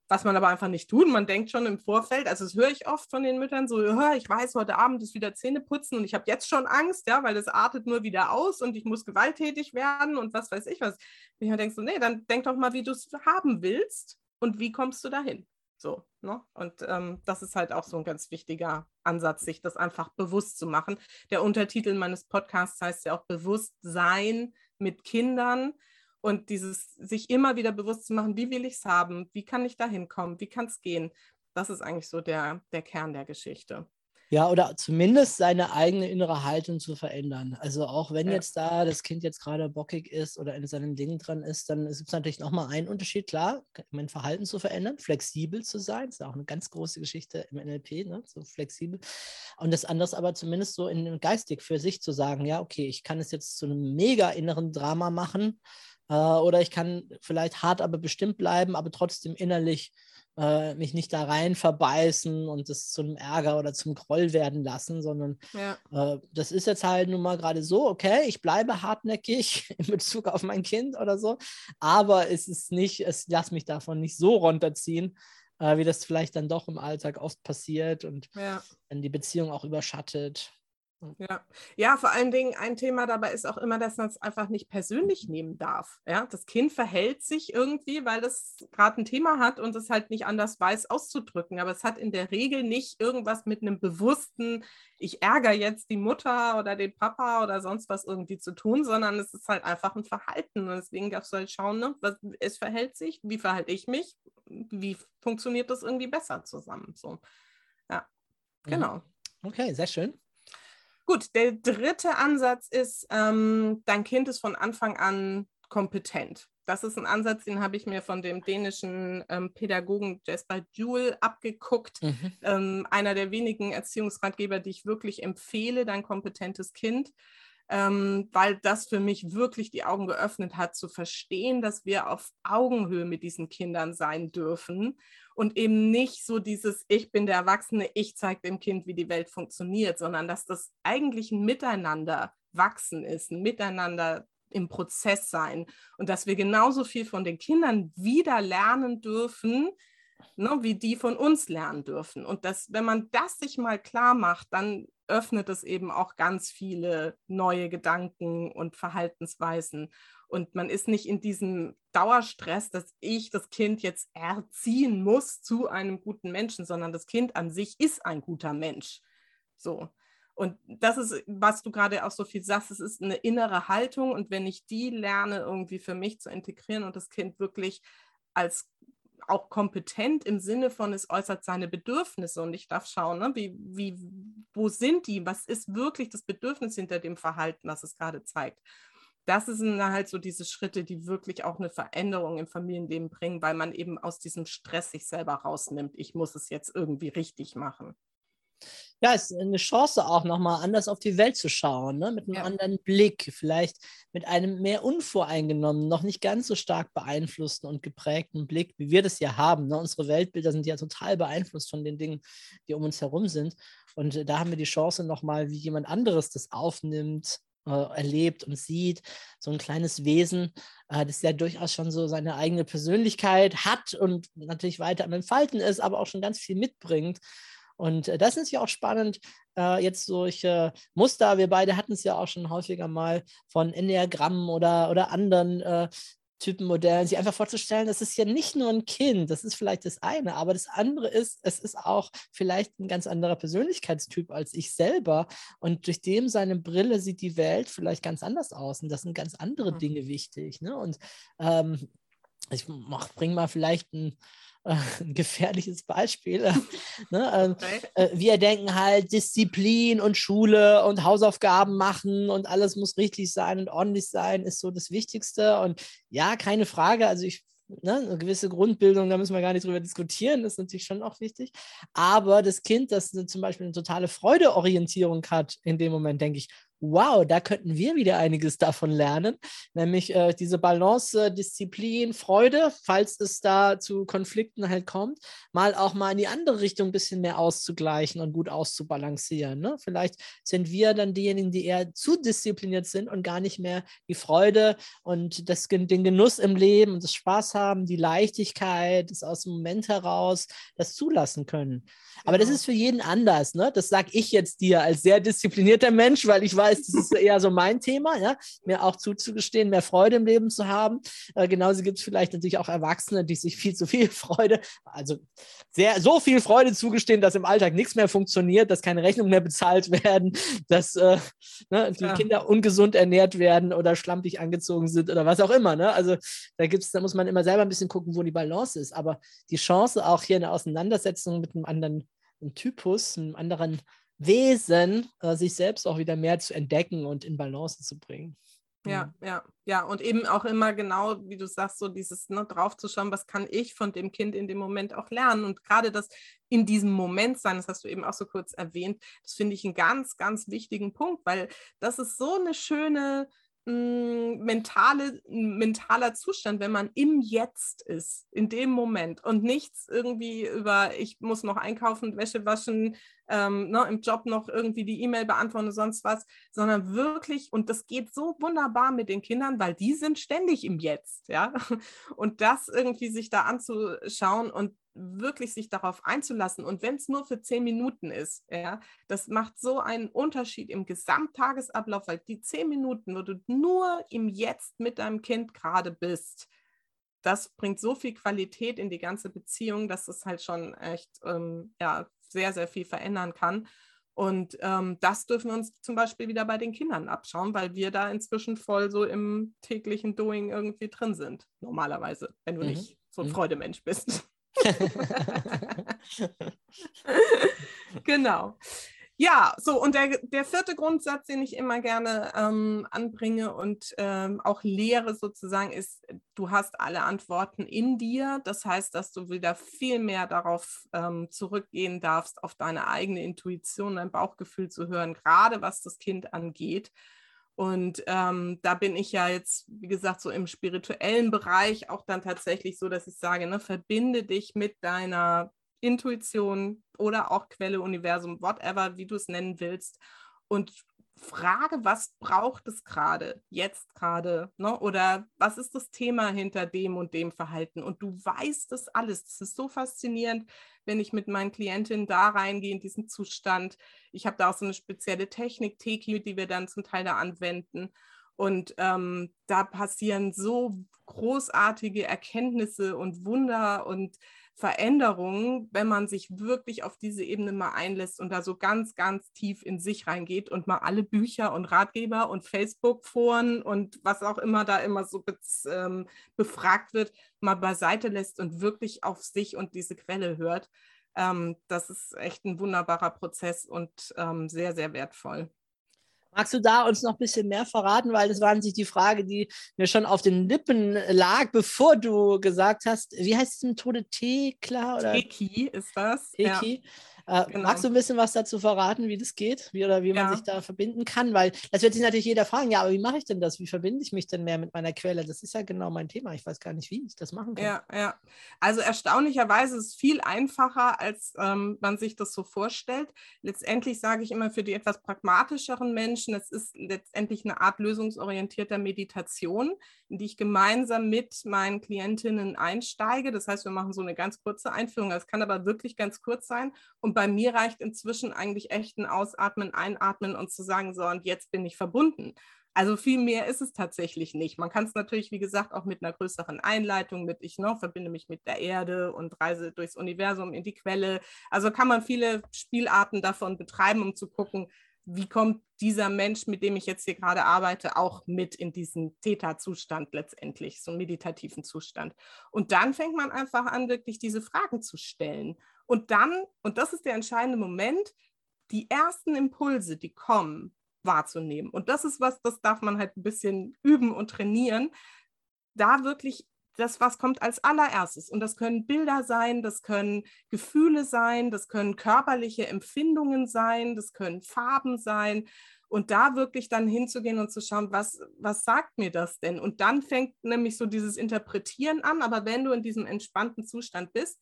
was man aber einfach nicht tut. Man denkt schon im Vorfeld, also das höre ich oft von den Müttern so, "Hör, ich weiß, heute Abend ist wieder Zähne putzen und ich habe jetzt schon Angst, ja, weil das artet nur wieder aus und ich muss gewalttätig werden und was weiß ich was. Und ich denke so, nee, dann denk doch mal, wie du es haben willst und wie kommst du dahin. So, ne? Und ähm, das ist halt auch so ein ganz wichtiger Ansatz, sich das einfach bewusst zu machen. Der Untertitel meines Podcasts heißt ja auch Bewusstsein mit Kindern und dieses sich immer wieder bewusst zu machen, wie will ich es haben, wie kann ich da hinkommen, wie kann es gehen. Das ist eigentlich so der, der Kern der Geschichte. Ja, oder zumindest seine eigene innere Haltung zu verändern. Also auch wenn Ja. jetzt da das Kind jetzt gerade bockig ist oder in seinen Dingen dran ist, dann ist es natürlich nochmal ein Unterschied, klar, mein Verhalten zu verändern, flexibel zu sein, ist auch eine ganz große Geschichte im NLP, ne? so flexibel. Und das andere aber zumindest so in geistig für sich zu sagen, ja, okay, ich kann es jetzt zu einem mega inneren Drama machen äh, oder ich kann vielleicht hart, aber bestimmt bleiben, aber trotzdem innerlich äh, mich nicht da rein verbeißen und das zum Ärger oder zum Groll werden lassen, sondern Ja. äh, das ist jetzt halt nun mal gerade so, okay, ich bleibe hartnäckig in Bezug auf mein Kind oder so, aber es ist nicht, es lass mich davon nicht so runterziehen, äh, wie das vielleicht dann doch im Alltag oft passiert und Ja. dann die Beziehung auch überschattet. Ja. ja, vor allen Dingen ein Thema dabei ist auch immer, dass man es einfach nicht persönlich nehmen darf. Ja? Das Kind verhält sich irgendwie, weil es gerade ein Thema hat und es halt nicht anders weiß auszudrücken. Aber es hat in der Regel nicht irgendwas mit einem bewussten, ich ärgere jetzt die Mutter oder den Papa oder sonst was irgendwie zu tun, sondern es ist halt einfach ein Verhalten. Und deswegen darfst du halt schauen, ne, was, es verhält sich, wie verhalte ich mich, wie funktioniert das irgendwie besser zusammen. So. Ja, Mhm. genau. Okay, sehr schön. Gut, der dritte Ansatz ist, ähm, dein Kind ist von Anfang an kompetent. Das ist ein Ansatz, den habe ich mir von dem dänischen ähm, Pädagogen Jesper Juhl abgeguckt. Mhm. Ähm, einer der wenigen Erziehungsratgeber, die ich wirklich empfehle, dein kompetentes Kind, ähm, weil das für mich wirklich die Augen geöffnet hat, zu verstehen, dass wir auf Augenhöhe mit diesen Kindern sein dürfen und eben nicht so dieses Ich bin der Erwachsene, ich zeige dem Kind, wie die Welt funktioniert, sondern dass das eigentlich ein Miteinander wachsen ist, ein Miteinander im Prozess sein und dass wir genauso viel von den Kindern wieder lernen dürfen, ne, wie die von uns lernen dürfen. Und dass, wenn man das sich mal klar macht, dann öffnet es eben auch ganz viele neue Gedanken und Verhaltensweisen. Und man ist nicht in diesem Dauerstress, dass ich das Kind jetzt erziehen muss zu einem guten Menschen, sondern das Kind an sich ist ein guter Mensch. So. Und das ist, was du gerade auch so viel sagst, es ist eine innere Haltung. Und wenn ich die lerne, irgendwie für mich zu integrieren und das Kind wirklich als auch kompetent im Sinne von, es äußert seine Bedürfnisse und ich darf schauen, ne, wie, wie, wo sind die, was ist wirklich das Bedürfnis hinter dem Verhalten, was es gerade zeigt. Das sind halt so diese Schritte, die wirklich auch eine Veränderung im Familienleben bringen, weil man eben aus diesem Stress sich selber rausnimmt. Ich muss es jetzt irgendwie richtig machen. Ja, es ist eine Chance auch nochmal anders auf die Welt zu schauen, ne? mit einem Ja. anderen Blick, vielleicht mit einem mehr unvoreingenommenen, noch nicht ganz so stark beeinflussten und geprägten Blick, wie wir das ja haben. Ne? Unsere Weltbilder sind ja total beeinflusst von den Dingen, die um uns herum sind. Und äh, da haben wir die Chance nochmal, wie jemand anderes das aufnimmt, äh, erlebt und sieht. So ein kleines Wesen, äh, das ja durchaus schon so seine eigene Persönlichkeit hat und natürlich weiter am Entfalten ist, aber auch schon ganz viel mitbringt. Und äh, das ist ja auch spannend, äh, jetzt solche Muster. Wir beide hatten es ja auch schon häufiger mal von Enneagrammen oder, oder anderen äh, Typenmodellen, sich einfach vorzustellen, das ist ja nicht nur ein Kind, das ist vielleicht das eine, aber das andere ist, es ist auch vielleicht ein ganz anderer Persönlichkeitstyp als ich selber. Und durch dem seine Brille sieht die Welt vielleicht ganz anders aus. Und das sind ganz andere Mhm. Dinge wichtig. Ne? Und ähm, ich bringe mal vielleicht ein, äh, ein gefährliches Beispiel. Äh, ne? Ähm, äh, wir denken halt Disziplin und Schule und Hausaufgaben machen und alles muss richtig sein und ordentlich sein, ist so das Wichtigste. Und ja, keine Frage. Also ich, ne, eine gewisse Grundbildung, da müssen wir gar nicht drüber diskutieren, ist natürlich schon auch wichtig. Aber das Kind, das zum Beispiel eine totale Freudeorientierung hat, in dem Moment denke ich, wow, da könnten wir wieder einiges davon lernen, nämlich äh, diese Balance, äh, Disziplin, Freude, falls es da zu Konflikten halt kommt, mal auch mal in die andere Richtung ein bisschen mehr auszugleichen und gut auszubalancieren. Ne? Vielleicht sind wir dann diejenigen, die eher zu diszipliniert sind und gar nicht mehr die Freude und das, den Genuss im Leben und das Spaß haben, die Leichtigkeit, das aus dem Moment heraus, das zulassen können. Aber das Genau. ist für jeden anders. Ne? Das sage ich jetzt dir als sehr disziplinierter Mensch, weil ich weiß, das ist eher so mein Thema, ja? mir auch zuzugestehen, mehr Freude im Leben zu haben. Äh, genauso gibt es vielleicht natürlich auch Erwachsene, die sich viel zu viel Freude, also sehr, so viel Freude zugestehen, dass im Alltag nichts mehr funktioniert, dass keine Rechnungen mehr bezahlt werden, dass äh, ne, die Ja. Kinder ungesund ernährt werden oder schlampig angezogen sind oder was auch immer. Ne? Also da gibt's, da muss man immer selber ein bisschen gucken, wo die Balance ist. Aber die Chance, auch hier eine Auseinandersetzung mit einem anderen einem Typus, einem anderen Wesen, äh, sich selbst auch wieder mehr zu entdecken und in Balance zu bringen. Ja, ja, ja. Und eben auch immer genau, wie du sagst, so dieses ne, draufzuschauen, was kann ich von dem Kind in dem Moment auch lernen. Und gerade das in diesem Moment sein, das hast du eben auch so kurz erwähnt, das finde ich einen ganz, ganz wichtigen Punkt, weil das ist so eine schöne mh, mentale, mentaler Zustand, wenn man im Jetzt ist, in dem Moment und nichts irgendwie über, ich muss noch einkaufen, Wäsche waschen, ähm, ne, im Job noch irgendwie die E-Mail beantworten und sonst was, sondern wirklich, und das geht so wunderbar mit den Kindern, weil die sind ständig im Jetzt, ja. Und das irgendwie sich da anzuschauen und wirklich sich darauf einzulassen und wenn es nur für zehn Minuten ist, ja, das macht so einen Unterschied im Gesamttagesablauf, weil die zehn Minuten, wo du nur im Jetzt mit deinem Kind gerade bist, das bringt so viel Qualität in die ganze Beziehung, dass es halt schon echt ähm, ja, sehr, sehr viel verändern kann. Und ähm, das dürfen wir uns zum Beispiel wieder bei den Kindern abschauen, weil wir da inzwischen voll so im täglichen Doing irgendwie drin sind, normalerweise, wenn du Mhm. nicht so ein Mhm. Freudemensch bist. genau. Ja, so und der, der vierte Grundsatz, den ich immer gerne ähm, anbringe und ähm, auch lehre sozusagen, ist, du hast alle Antworten in dir. Das heißt, dass du wieder viel mehr darauf ähm, zurückgehen darfst, auf deine eigene Intuition, dein Bauchgefühl zu hören, gerade was das Kind angeht. Und ähm, da bin ich ja jetzt, wie gesagt, so im spirituellen Bereich auch dann tatsächlich so, dass ich sage, ne, verbinde dich mit deiner Intuition oder auch Quelle, Universum, whatever, wie du es nennen willst. Und frage, was braucht es gerade, jetzt gerade, ne? oder was ist das Thema hinter dem und dem Verhalten? Und du weißt das alles. Das ist so faszinierend, wenn ich mit meinen Klientinnen da reingehe in diesen Zustand. Ich habe da auch so eine spezielle Technik, Teki, die wir dann zum Teil da anwenden. Und ähm, da passieren so großartige Erkenntnisse und Wunder und Veränderungen, wenn man sich wirklich auf diese Ebene mal einlässt und da so ganz, ganz tief in sich reingeht und mal alle Bücher und Ratgeber und Facebook-Foren und was auch immer da immer so be ähm, befragt wird, mal beiseite lässt und wirklich auf sich und diese Quelle hört. Ähm, das ist echt ein wunderbarer Prozess und ähm, sehr, sehr wertvoll. Magst du da uns noch ein bisschen mehr verraten? Weil das war an sich die Frage, die mir schon auf den Lippen lag, bevor du gesagt hast, wie heißt die Methode Tekla oder Teki ist das. Ja. Äh, genau. Magst du ein bisschen was dazu verraten, wie das geht? Wie oder wie man Ja. sich da verbinden kann? Weil das wird sich natürlich jeder fragen, ja, aber wie mache ich denn das? Wie verbinde ich mich denn mehr mit meiner Quelle? Das ist ja genau mein Thema. Ich weiß gar nicht, wie ich das machen kann. Ja, ja. Also erstaunlicherweise ist es viel einfacher, als ähm, man sich das so vorstellt. Letztendlich sage ich immer für die etwas pragmatischeren Menschen, es ist letztendlich eine Art lösungsorientierter Meditation, in die ich gemeinsam mit meinen Klientinnen einsteige. Das heißt, wir machen so eine ganz kurze Einführung. Es kann aber wirklich ganz kurz sein. Und bei mir reicht inzwischen eigentlich echt ein Ausatmen, Einatmen und zu sagen, so, und jetzt bin ich verbunden. Also viel mehr ist es tatsächlich nicht. Man kann es natürlich, wie gesagt, auch mit einer größeren Einleitung, mit ich noch verbinde mich mit der Erde und reise durchs Universum in die Quelle. Also kann man viele Spielarten davon betreiben, um zu gucken, wie kommt dieser Mensch, mit dem ich jetzt hier gerade arbeite, auch mit in diesen Theta-Zustand letztendlich, so einen meditativen Zustand. Und dann fängt man einfach an, wirklich diese Fragen zu stellen. Und dann, und das ist der entscheidende Moment, die ersten Impulse, die kommen, wahrzunehmen. Und das ist was, das darf man halt ein bisschen üben und trainieren, da wirklich das, was kommt als allererstes. Und das können Bilder sein, das können Gefühle sein, das können körperliche Empfindungen sein, das können Farben sein. Und da wirklich dann hinzugehen und zu schauen, was, was sagt mir das denn? Und dann fängt nämlich so dieses Interpretieren an. Aber wenn du in diesem entspannten Zustand bist,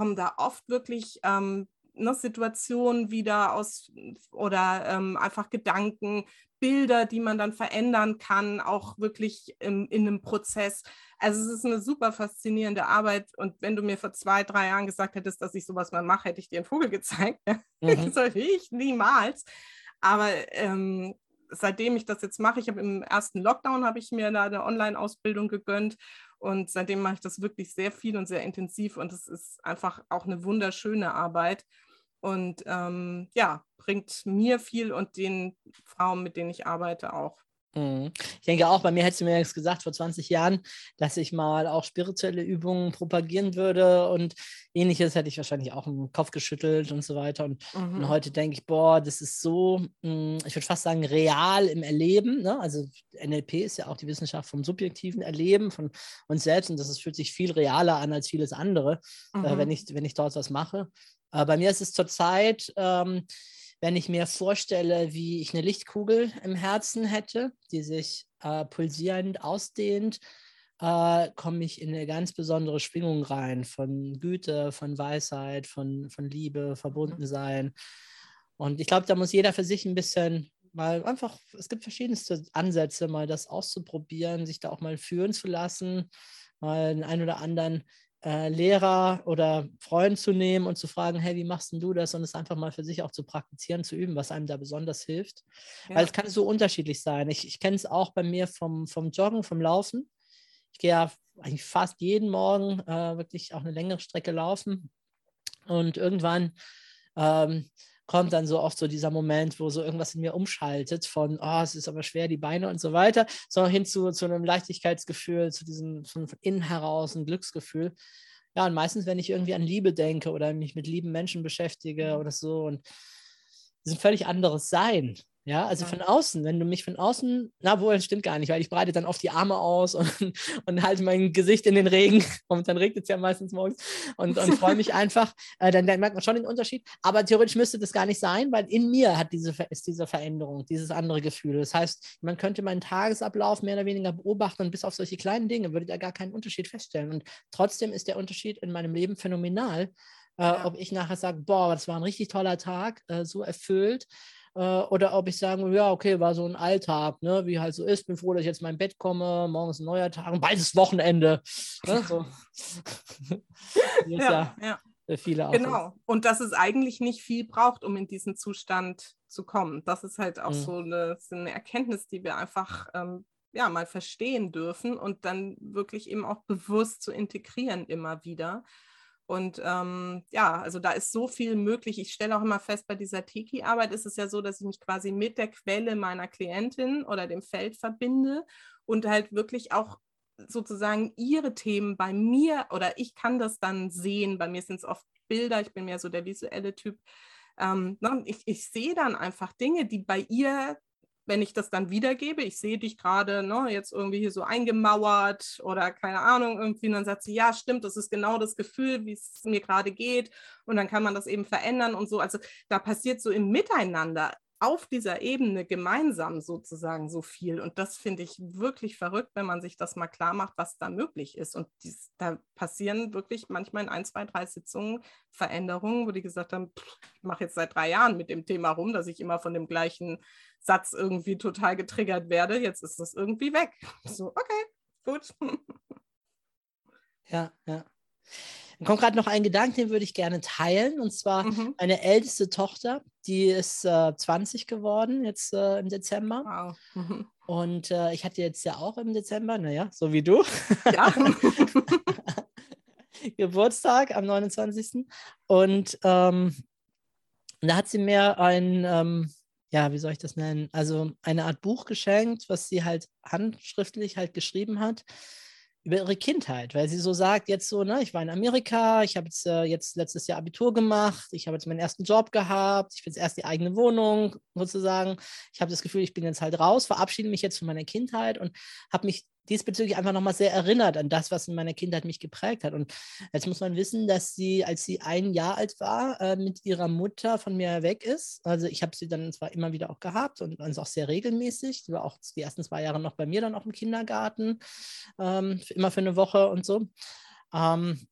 kommen da oft wirklich ähm, ne, Situationen wieder aus oder ähm, einfach Gedanken, Bilder, die man dann verändern kann, auch wirklich im, in einem Prozess. Also es ist eine super faszinierende Arbeit. Und wenn du mir vor zwei, drei Jahren gesagt hättest, dass ich sowas mal mache, hätte ich dir einen Vogel gezeigt. Mhm. so ich niemals. Aber ähm, seitdem ich das jetzt mache, ich habe im ersten Lockdown habe ich mir da eine Online-Ausbildung gegönnt und seitdem mache ich das wirklich sehr viel und sehr intensiv und es ist einfach auch eine wunderschöne Arbeit und ähm, ja, bringt mir viel und den Frauen, mit denen ich arbeite, auch. Mhm. Ich denke auch, bei mir hättest du mir jetzt gesagt vor 20 Jahren, dass ich mal auch spirituelle Übungen propagieren würde und ähnliches hätte ich wahrscheinlich auch im Kopf geschüttelt und so weiter. Und, mhm. und heute denke ich, boah, das ist so, hm, ich würde fast sagen, real im Erleben. Ne? Also NLP ist ja auch die Wissenschaft vom subjektiven Erleben von uns selbst und das ist, fühlt sich viel realer an als vieles andere, mhm. äh, wenn, ich, wenn ich dort was mache. Äh, bei mir ist es zurzeit, ähm, wenn ich mir vorstelle, wie ich eine Lichtkugel im Herzen hätte, die sich äh, pulsierend ausdehnt, äh, komme ich in eine ganz besondere Schwingung rein von Güte, von Weisheit, von, von Liebe, Verbundensein. Und ich glaube, da muss jeder für sich ein bisschen mal einfach, es gibt verschiedenste Ansätze, mal das auszuprobieren, sich da auch mal führen zu lassen, mal den einen oder anderen äh, Lehrer oder Freund zu nehmen und zu fragen, hey, wie machst denn du das? Und es einfach mal für sich auch zu praktizieren, zu üben, was einem da besonders hilft. Ja. Weil es kann so unterschiedlich sein. Ich, ich kenne es auch bei mir vom, vom Joggen, vom Laufen. Ich gehe ja eigentlich fast jeden Morgen äh, wirklich auch eine längere Strecke laufen. Und irgendwann ähm, kommt dann so oft so dieser Moment, wo so irgendwas in mir umschaltet von, oh, es ist aber schwer, die Beine und so weiter, sondern hin zu, zu einem Leichtigkeitsgefühl, zu diesem von, von innen heraus ein Glücksgefühl. Ja, und meistens, wenn ich irgendwie an Liebe denke oder mich mit lieben Menschen beschäftige oder so und das ist ein völlig anderes Sein. Ja, also von außen, wenn du mich von außen, na wohl, das stimmt gar nicht, weil ich breite dann oft die Arme aus und, und halte mein Gesicht in den Regen und dann regnet es ja meistens morgens und, und freue mich einfach, äh, dann, dann, merkt man schon den Unterschied. Aber theoretisch müsste das gar nicht sein, weil in mir hat diese, ist diese Veränderung, dieses andere Gefühl. Das heißt, man könnte meinen Tagesablauf mehr oder weniger beobachten und bis auf solche kleinen Dinge würde da gar keinen Unterschied feststellen. Und trotzdem ist der Unterschied in meinem Leben phänomenal, äh, ja. ob ich nachher sage, boah, das war ein richtig toller Tag, äh, so erfüllt äh, oder ob ich sagen ja, okay, war so ein Alltag, ne, wie halt so ist, bin froh, dass ich jetzt in mein Bett komme, morgen ist ein neuer Tag und bald ist Wochenende. Ne, so. ja, ja, ja. Viele auch genau. Und dass es eigentlich nicht viel braucht, um in diesen Zustand zu kommen. Das ist halt auch mhm. so, eine, so, eine, Erkenntnis, die wir einfach ähm, ja, mal verstehen dürfen und dann wirklich eben auch bewusst zu integrieren immer wieder. Und ähm, ja, also da ist so viel möglich. Ich stelle auch immer fest, bei dieser Teki-Arbeit ist es ja so, dass ich mich quasi mit der Quelle meiner Klientin oder dem Feld verbinde und halt wirklich auch sozusagen ihre Themen bei mir oder ich kann das dann sehen. Bei mir sind es oft Bilder, ich bin mehr so der visuelle Typ. Ähm, ne, ich, ich sehe dann einfach Dinge, die bei ihr wenn ich das dann wiedergebe, ich sehe dich gerade ne, jetzt irgendwie hier so eingemauert oder keine Ahnung, irgendwie, und dann sagt sie, ja, stimmt, das ist genau das Gefühl, wie es mir gerade geht. Und dann kann man das eben verändern und so. Also da passiert so im Miteinander auf dieser Ebene gemeinsam sozusagen so viel. Und das finde ich wirklich verrückt, wenn man sich das mal klar macht, was da möglich ist. Und dies, da passieren wirklich manchmal in ein, zwei, drei Sitzungen Veränderungen, wo die gesagt haben, pff, ich mache jetzt seit drei Jahren mit dem Thema rum, dass ich immer von dem gleichen Satz irgendwie total getriggert werde. Jetzt ist das irgendwie weg. So, okay, gut. Ja, ja. Dann kommt gerade noch ein Gedanke, den würde ich gerne teilen. Und zwar mhm. meine älteste Tochter, die ist äh, 20 geworden jetzt äh, im Dezember. Wow. Mhm. Und äh, ich hatte jetzt ja auch im Dezember, naja, so wie du. Ja. Geburtstag am 29. Und ähm, da hat sie mir ein, ähm, ja, wie soll ich das nennen? Also eine Art Buch geschenkt, was sie halt handschriftlich halt geschrieben hat über ihre Kindheit, weil sie so sagt, jetzt so, ne, ich war in Amerika, ich habe jetzt, äh, jetzt letztes Jahr Abitur gemacht, ich habe jetzt meinen ersten Job gehabt, ich bin jetzt erst die eigene Wohnung sozusagen. Ich habe das Gefühl, ich bin jetzt halt raus, verabschiede mich jetzt von meiner Kindheit und habe mich diesbezüglich einfach nochmal sehr erinnert an das, was in meiner Kindheit mich geprägt hat. Und jetzt muss man wissen, dass sie, als sie ein Jahr alt war, äh, mit ihrer Mutter von mir weg ist. Also ich habe sie dann zwar immer wieder auch gehabt und also auch sehr regelmäßig. Sie war auch die ersten zwei Jahre noch bei mir dann auch im Kindergarten, ähm, immer für eine Woche und so. Ähm,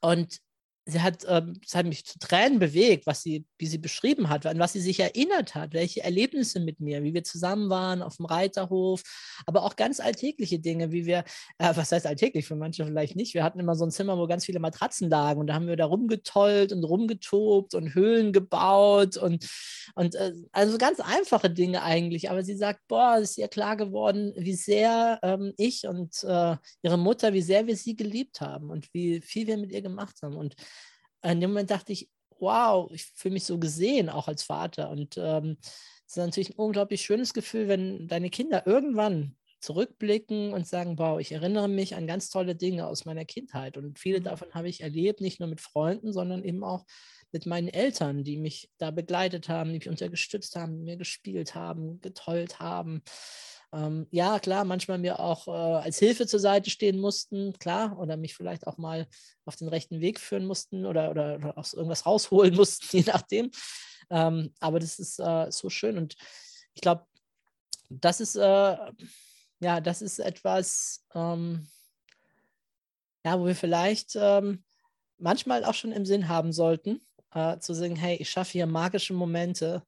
und sie hat, ähm, sie hat mich zu Tränen bewegt, was sie, wie sie beschrieben hat, an was sie sich erinnert hat, welche Erlebnisse mit mir, wie wir zusammen waren auf dem Reiterhof, aber auch ganz alltägliche Dinge, wie wir, äh, was heißt alltäglich, für manche vielleicht nicht. Wir hatten immer so ein Zimmer, wo ganz viele Matratzen lagen und da haben wir da rumgetollt und rumgetobt und Höhlen gebaut und, und äh, also ganz einfache Dinge eigentlich. Aber sie sagt, boah, es ist ihr klar geworden, wie sehr ähm, ich und äh, ihre Mutter, wie sehr wir sie geliebt haben und wie viel wir mit ihr gemacht haben. Und in dem Moment dachte ich, wow, ich fühle mich so gesehen, auch als Vater. Und ähm, es ist natürlich ein unglaublich schönes Gefühl, wenn deine Kinder irgendwann zurückblicken und sagen, wow, ich erinnere mich an ganz tolle Dinge aus meiner Kindheit. Und viele mhm. davon habe ich erlebt, nicht nur mit Freunden, sondern eben auch mit meinen Eltern, die mich da begleitet haben, die mich unterstützt haben, mir gespielt haben, getollt haben ähm, ja, klar, manchmal mir auch äh, als Hilfe zur Seite stehen mussten, klar, oder mich vielleicht auch mal auf den rechten Weg führen mussten oder, oder, oder aus irgendwas rausholen mussten, je nachdem. Ähm, aber das ist äh, so schön und ich glaube, das ist, äh, ja, das ist etwas, ähm, ja, wo wir vielleicht ähm, manchmal auch schon im Sinn haben sollten, äh, zu sagen, hey, ich schaffe hier magische Momente,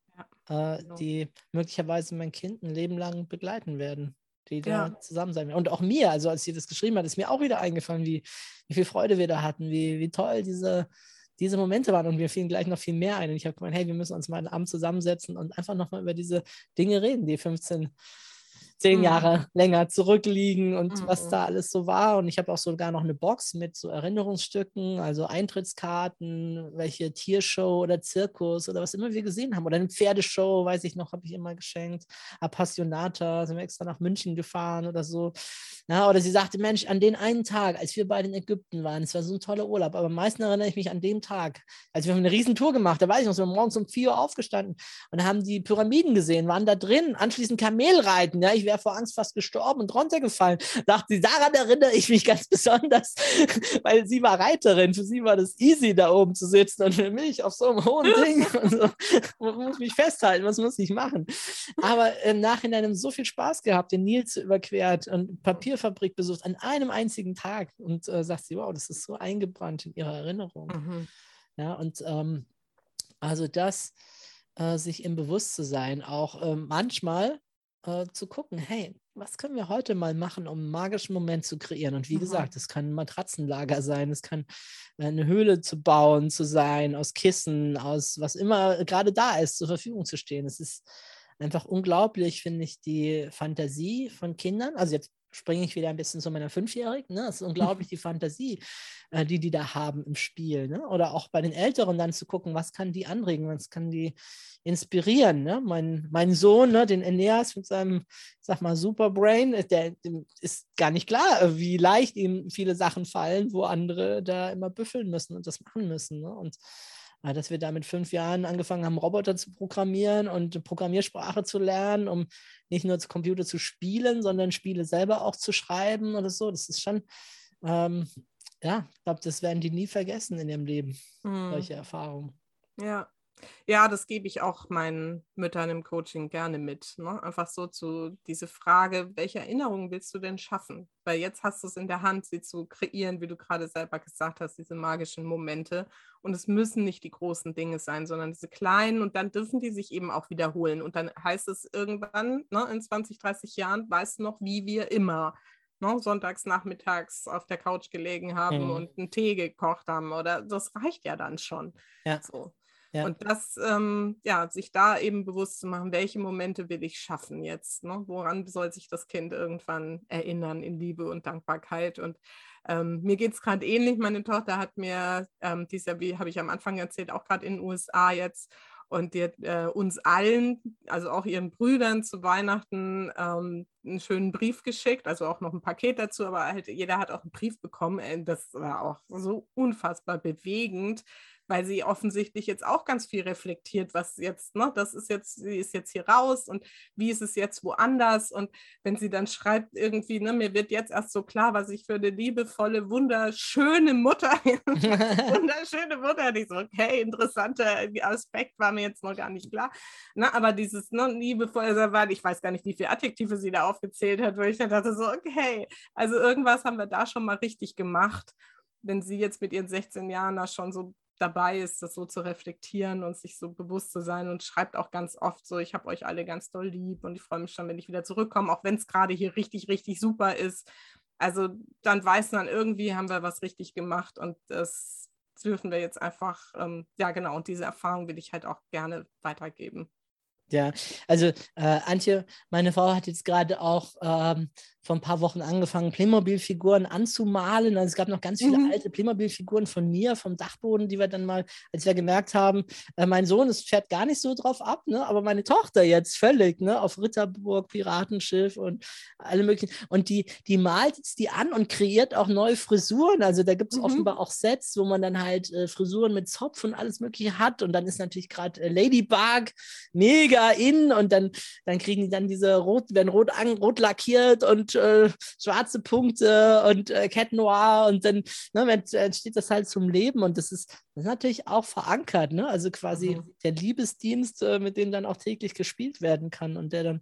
äh, genau. die möglicherweise mein Kind ein Leben lang begleiten werden, die ja. da zusammen sein werden. Und auch mir, also als sie das geschrieben hat, ist mir auch wieder eingefallen, wie, wie viel Freude wir da hatten, wie, wie toll diese, diese Momente waren. Und mir fielen gleich noch viel mehr ein. Und ich habe gemeint, hey, wir müssen uns mal einen Abend zusammensetzen und einfach nochmal über diese Dinge reden, die 15 zehn mhm. Jahre länger zurückliegen und mhm. was da alles so war. Und ich habe auch sogar noch eine Box mit so Erinnerungsstücken, also Eintrittskarten, welche Tiershow oder Zirkus oder was immer wir gesehen haben. Oder eine Pferdeshow, weiß ich noch, habe ich immer geschenkt. Appassionata, sind wir extra nach München gefahren oder so. Ja, oder sie sagte, Mensch, an den einen Tag, als wir beide in Ägypten waren, es war so ein toller Urlaub, aber am meisten erinnere ich mich an den Tag, als wir eine Riesentour gemacht da weiß ich noch, sind wir morgens um 4 Uhr aufgestanden und haben die Pyramiden gesehen, waren da drin, anschließend Kamelreiten. Ja, ich wäre vor Angst fast gestorben und runtergefallen. Dachte sie, daran erinnere ich mich ganz besonders, weil sie war Reiterin. Für sie war das easy, da oben zu sitzen und für mich auf so einem hohen Ding. So, muss mich festhalten, was muss ich machen? Aber im Nachhinein haben so viel Spaß gehabt, den Nil zu überquert und Papierfabrik besucht an einem einzigen Tag und äh, sagt sie, wow, das ist so eingebrannt in ihrer Erinnerung. Mhm. Ja, und ähm, also das, äh, sich im Bewusstsein auch äh, manchmal äh, zu gucken, hey, was können wir heute mal machen, um einen magischen Moment zu kreieren? Und wie mhm. gesagt, es kann ein Matratzenlager sein, es kann äh, eine Höhle zu bauen, zu sein, aus Kissen, aus was immer gerade da ist, zur Verfügung zu stehen. Es ist einfach unglaublich, finde ich, die Fantasie von Kindern. Also jetzt springe ich wieder ein bisschen zu meiner Fünfjährigen. Ne? Es ist unglaublich die Fantasie, äh, die die da haben im Spiel. Ne? Oder auch bei den Älteren dann zu gucken, was kann die anregen, was kann die inspirieren. Ne? Mein, mein Sohn, ne, den Eneas mit seinem, sag mal, Superbrain, äh, der, dem ist gar nicht klar, äh, wie leicht ihm viele Sachen fallen, wo andere da immer büffeln müssen und das machen müssen. Ne? Und dass wir da mit fünf Jahren angefangen haben, Roboter zu programmieren und Programmiersprache zu lernen, um nicht nur zu Computer zu spielen, sondern Spiele selber auch zu schreiben oder so. Das ist schon, ähm, ja, ich glaube, das werden die nie vergessen in ihrem Leben, hm. solche Erfahrungen. Ja, ja, das gebe ich auch meinen Müttern im Coaching gerne mit. Ne? Einfach so zu diese Frage, welche Erinnerungen willst du denn schaffen? Weil jetzt hast du es in der Hand, sie zu kreieren, wie du gerade selber gesagt hast, diese magischen Momente. Und es müssen nicht die großen Dinge sein, sondern diese kleinen und dann dürfen die sich eben auch wiederholen. Und dann heißt es irgendwann, ne, in 20, 30 Jahren, weißt du noch, wie wir immer ne, sonntags nachmittags auf der Couch gelegen haben mhm. und einen Tee gekocht haben. Oder das reicht ja dann schon. Ja. So. Ja. Und das, ähm, ja, sich da eben bewusst zu machen, welche Momente will ich schaffen jetzt? Ne? Woran soll sich das Kind irgendwann erinnern in Liebe und Dankbarkeit? Und ähm, mir geht es gerade ähnlich. Meine Tochter hat mir ähm, dies Jahr, wie habe ich am Anfang erzählt, auch gerade in den USA jetzt Und die äh, uns allen, also auch ihren Brüdern zu Weihnachten ähm, einen schönen Brief geschickt, also auch noch ein Paket dazu, aber halt jeder hat auch einen Brief bekommen. Äh, das war auch so unfassbar bewegend, weil sie offensichtlich jetzt auch ganz viel reflektiert, was jetzt, ne, das ist jetzt, sie ist jetzt hier raus und wie ist es jetzt woanders? Und wenn sie dann schreibt irgendwie, ne, mir wird jetzt erst so klar, was ich für eine liebevolle, wunderschöne Mutter, wunderschöne Mutter, die so, okay, interessanter Aspekt war mir jetzt noch gar nicht klar, ne, aber dieses, ne, liebevoll, ich weiß gar nicht, wie viele Adjektive sie da aufgezählt hat, wo ich dann dachte so, okay, also irgendwas haben wir da schon mal richtig gemacht wenn sie jetzt mit ihren 16 Jahren da schon so dabei ist, das so zu reflektieren und sich so bewusst zu sein und schreibt auch ganz oft so, ich habe euch alle ganz doll lieb und ich freue mich schon, wenn ich wieder zurückkomme, auch wenn es gerade hier richtig, richtig super ist. Also dann weiß man, irgendwie haben wir was richtig gemacht und das dürfen wir jetzt einfach, ähm, ja genau, und diese Erfahrung will ich halt auch gerne weitergeben. Ja, also äh, Antje, meine Frau hat jetzt gerade auch ähm, vor ein paar Wochen angefangen, Playmobil-Figuren anzumalen. Also es gab noch ganz viele mhm. alte Playmobil-Figuren von mir vom Dachboden, die wir dann mal, als wir gemerkt haben, äh, mein Sohn, es fährt gar nicht so drauf ab, ne? aber meine Tochter jetzt völlig, ne? auf Ritterburg, Piratenschiff und alle möglichen. Und die, die malt jetzt die an und kreiert auch neue Frisuren. Also da gibt es mhm. offenbar auch Sets, wo man dann halt äh, Frisuren mit Zopf und alles Mögliche hat. Und dann ist natürlich gerade äh, Ladybug mega in und dann, dann kriegen die dann diese rot, werden rot, an, rot lackiert und äh, schwarze Punkte und äh, Cat Noir und dann ne, entsteht das halt zum Leben und das ist, das ist natürlich auch verankert, ne? also quasi mhm. der Liebesdienst, äh, mit dem dann auch täglich gespielt werden kann und der dann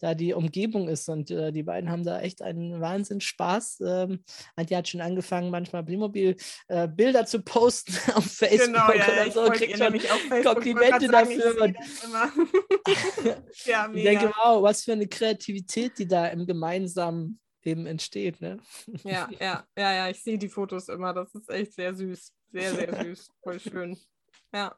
da die Umgebung ist. Und äh, die beiden haben da echt einen Wahnsinn Spaß. Ähm, Antje hat schon angefangen, manchmal Playmobil-Bilder äh, zu posten auf Facebook genau, ja, oder so. Kriegt schon Komplimente dafür. Und ja, ich denke, wow, was für eine Kreativität, die da im gemeinsamen Leben entsteht. Ne? Ja, ja, ja, ja, ich sehe die Fotos immer. Das ist echt sehr süß. Sehr, sehr süß. Voll schön. Ja.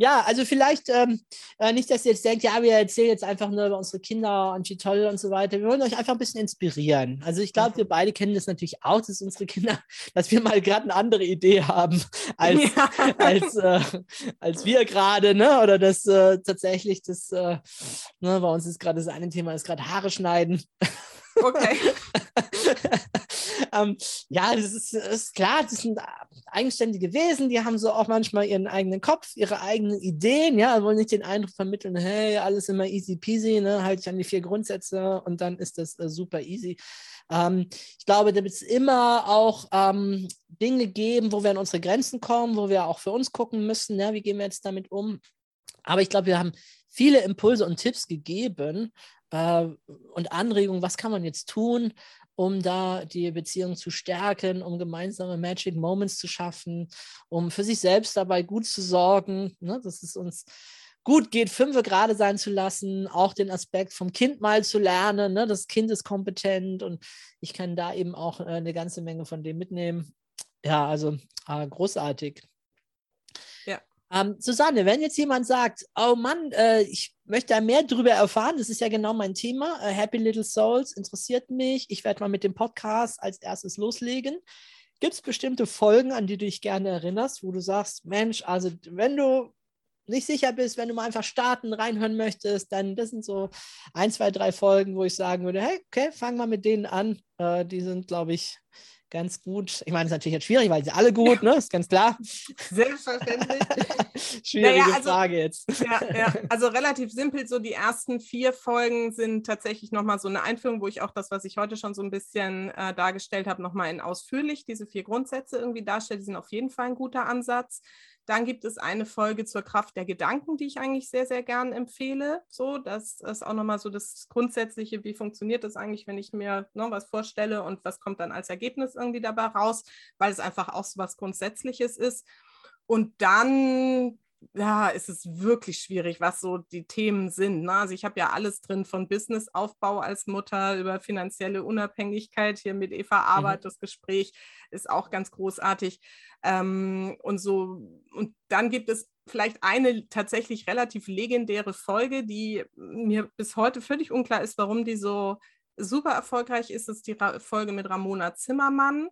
Ja, also vielleicht ähm, äh, nicht, dass ihr jetzt denkt, ja, wir erzählen jetzt einfach nur über unsere Kinder und wie toll und so weiter. Wir wollen euch einfach ein bisschen inspirieren. Also ich glaube, wir beide kennen das natürlich auch, dass unsere Kinder, dass wir mal gerade eine andere Idee haben als, ja. als, äh, als wir gerade, ne? Oder dass äh, tatsächlich das, äh, ne, bei uns ist gerade das eine Thema, ist gerade Haare schneiden. Okay. ähm, ja, das ist, ist, klar, das sind eigenständige Wesen, die haben so auch manchmal ihren eigenen Kopf, ihre eigenen Ideen, ja, wollen nicht den Eindruck vermitteln, hey, alles immer easy peasy, ne, halte ich an die vier Grundsätze und dann ist das äh, super easy. Ähm, ich glaube, da wird es immer auch ähm, Dinge geben, wo wir an unsere Grenzen kommen, wo wir auch für uns gucken müssen, ja, wie gehen wir jetzt damit um. Aber ich glaube, wir haben viele Impulse und Tipps gegeben äh, und Anregungen, was kann man jetzt tun, um da die Beziehung zu stärken, um gemeinsame Magic Moments zu schaffen, um für sich selbst dabei gut zu sorgen, ne, dass es uns gut geht, fünfe gerade sein zu lassen, auch den Aspekt vom Kind mal zu lernen. Ne? Das Kind ist kompetent und ich kann da eben auch äh, eine ganze Menge von dem mitnehmen. Ja, also äh, großartig. Ähm, Susanne, wenn jetzt jemand sagt, oh Mann, äh, ich möchte da mehr darüber erfahren, das ist ja genau mein Thema, äh, Happy Little Souls interessiert mich, ich werde mal mit dem Podcast als erstes loslegen. Gibt es bestimmte Folgen, an die du dich gerne erinnerst, wo du sagst, Mensch, also wenn du nicht sicher bist, wenn du mal einfach starten, reinhören möchtest, dann das sind so ein, zwei, drei Folgen, wo ich sagen würde, hey, okay, fang mal mit denen an. Äh, die sind, glaube ich, ganz gut. Ich meine, es ist natürlich jetzt schwierig, weil sie alle gut, ne? Ist ganz klar. Selbstverständlich. Schwierige naja, also, Frage jetzt. Ja, ja, also relativ simpel. So die ersten vier Folgen sind tatsächlich nochmal so eine Einführung, wo ich auch das, was ich heute schon so ein bisschen äh, dargestellt habe, nochmal in ausführlich diese vier Grundsätze irgendwie darstelle. Die sind auf jeden Fall ein guter Ansatz. Dann gibt es eine Folge zur Kraft der Gedanken, die ich eigentlich sehr, sehr gern empfehle. So, das ist auch nochmal so das Grundsätzliche, wie funktioniert das eigentlich, wenn ich mir noch ne, was vorstelle und was kommt dann als Ergebnis irgendwie dabei raus, weil es einfach auch so was Grundsätzliches ist. Und dann ja, ist es wirklich schwierig, was so die Themen sind. Ne? Also ich habe ja alles drin von Businessaufbau als Mutter über finanzielle Unabhängigkeit. Hier mit Eva Arbeit, mhm. das Gespräch ist auch ganz großartig. Ähm, und so, und dann gibt es vielleicht eine tatsächlich relativ legendäre Folge, die mir bis heute völlig unklar ist, warum die so super erfolgreich ist. Das ist die Folge mit Ramona Zimmermann.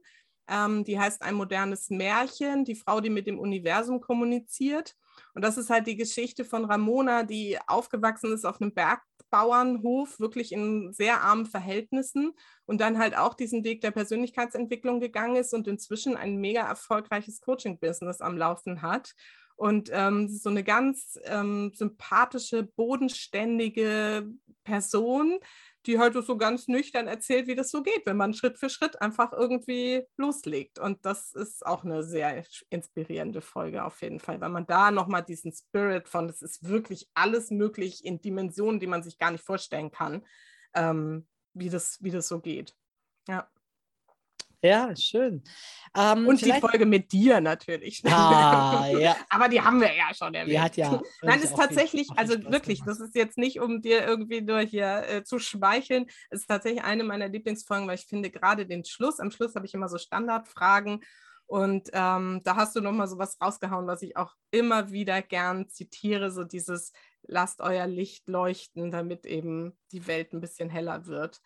Ähm, die heißt Ein modernes Märchen, die Frau, die mit dem Universum kommuniziert. Und das ist halt die Geschichte von Ramona, die aufgewachsen ist auf einem Bergbauernhof, wirklich in sehr armen Verhältnissen und dann halt auch diesen Weg der Persönlichkeitsentwicklung gegangen ist und inzwischen ein mega erfolgreiches Coaching-Business am Laufen hat. Und ähm, so eine ganz ähm, sympathische, bodenständige Person, die heute so ganz nüchtern erzählt, wie das so geht, wenn man Schritt für Schritt einfach irgendwie loslegt. Und das ist auch eine sehr inspirierende Folge auf jeden Fall, weil man da nochmal diesen Spirit von, es ist wirklich alles möglich in Dimensionen, die man sich gar nicht vorstellen kann, ähm, wie, das, wie das so geht. Ja. Ja, schön. Ähm, und die Folge mit dir natürlich. Ah, ja. Aber die haben wir ja schon erwähnt. Die hat ja. Nein, ist tatsächlich, viel, also wirklich, gemacht. das ist jetzt nicht, um dir irgendwie nur hier äh, zu schmeicheln. Es ist tatsächlich eine meiner Lieblingsfolgen, weil ich finde gerade den Schluss, am Schluss habe ich immer so Standardfragen. Und ähm, da hast du nochmal so was rausgehauen, was ich auch immer wieder gern zitiere, so dieses lasst euer Licht leuchten, damit eben die Welt ein bisschen heller wird.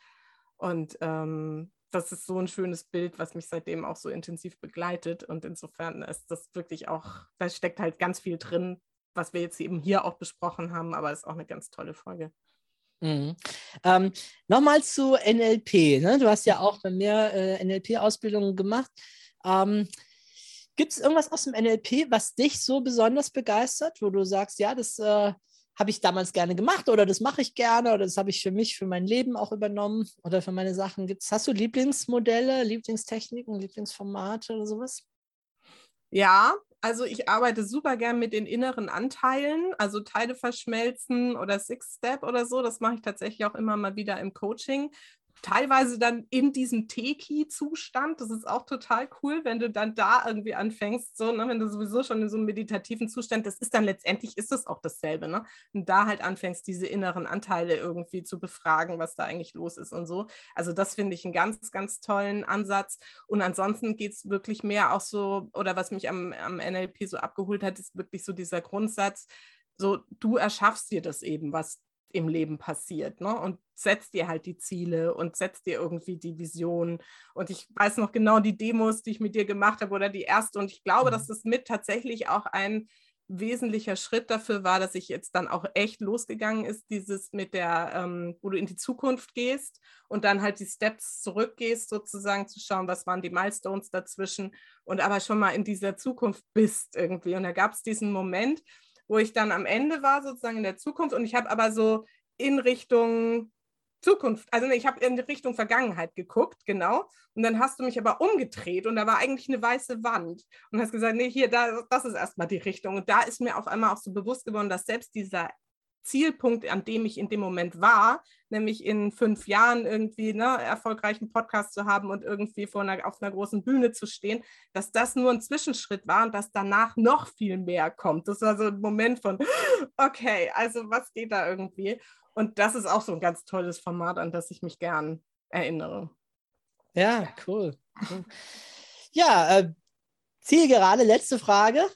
Und ähm, das ist so ein schönes Bild, was mich seitdem auch so intensiv begleitet. Und insofern ist das wirklich auch, da steckt halt ganz viel drin, was wir jetzt eben hier auch besprochen haben, aber es ist auch eine ganz tolle Folge. Mhm. Ähm, Nochmal zu NLP. Ne? Du hast ja auch bei mir äh, NLP-Ausbildungen gemacht. Ähm, Gibt es irgendwas aus dem NLP, was dich so besonders begeistert, wo du sagst, ja, das äh, habe ich damals gerne gemacht oder das mache ich gerne oder das habe ich für mich, für mein Leben auch übernommen oder für meine Sachen. Gibt's, hast du Lieblingsmodelle, Lieblingstechniken, Lieblingsformate oder sowas? Ja, also ich arbeite super gern mit den inneren Anteilen, also Teile verschmelzen oder Six Step oder so. Das mache ich tatsächlich auch immer mal wieder im Coaching, teilweise dann in diesem Teki-Zustand. Das ist auch total cool, wenn du dann da irgendwie anfängst, so, ne, wenn du sowieso schon in so einem meditativen Zustand, das ist dann letztendlich ist es auch dasselbe, ne? Und da halt anfängst, diese inneren Anteile irgendwie zu befragen, was da eigentlich los ist und so. Also das finde ich einen ganz, ganz tollen Ansatz. Und ansonsten geht es wirklich mehr auch so, oder was mich am, am NLP so abgeholt hat, ist wirklich so dieser Grundsatz, so du erschaffst dir das eben, was im Leben passiert. Ne? Und setzt dir halt die Ziele und setzt dir irgendwie die Vision. Und ich weiß noch genau die Demos, die ich mit dir gemacht habe oder die erste. Und ich glaube, dass mhm. das mit tatsächlich auch ein wesentlicher Schritt dafür war, dass ich jetzt dann auch echt losgegangen ist, dieses mit der, ähm, wo du in die Zukunft gehst und dann halt die Steps zurückgehst, sozusagen zu schauen, was waren die Milestones dazwischen und aber schon mal in dieser Zukunft bist irgendwie. Und da gab es diesen Moment, wo ich dann am Ende war, sozusagen in der Zukunft. Und ich habe aber so in Richtung Zukunft, also ich habe in Richtung Vergangenheit geguckt, genau. Und dann hast du mich aber umgedreht und da war eigentlich eine weiße Wand. Und hast gesagt, nee, hier, da, das ist erstmal die Richtung. Und da ist mir auf einmal auch so bewusst geworden, dass selbst dieser Zielpunkt, an dem ich in dem Moment war, nämlich in fünf Jahren irgendwie ne, erfolgreichen Podcast zu haben und irgendwie vor einer, auf einer großen Bühne zu stehen, dass das nur ein Zwischenschritt war und dass danach noch viel mehr kommt. Das war so ein Moment von, okay, also was geht da irgendwie? Und das ist auch so ein ganz tolles Format, an das ich mich gern erinnere. Ja, cool. Ja, äh, Zielgerade, letzte Frage.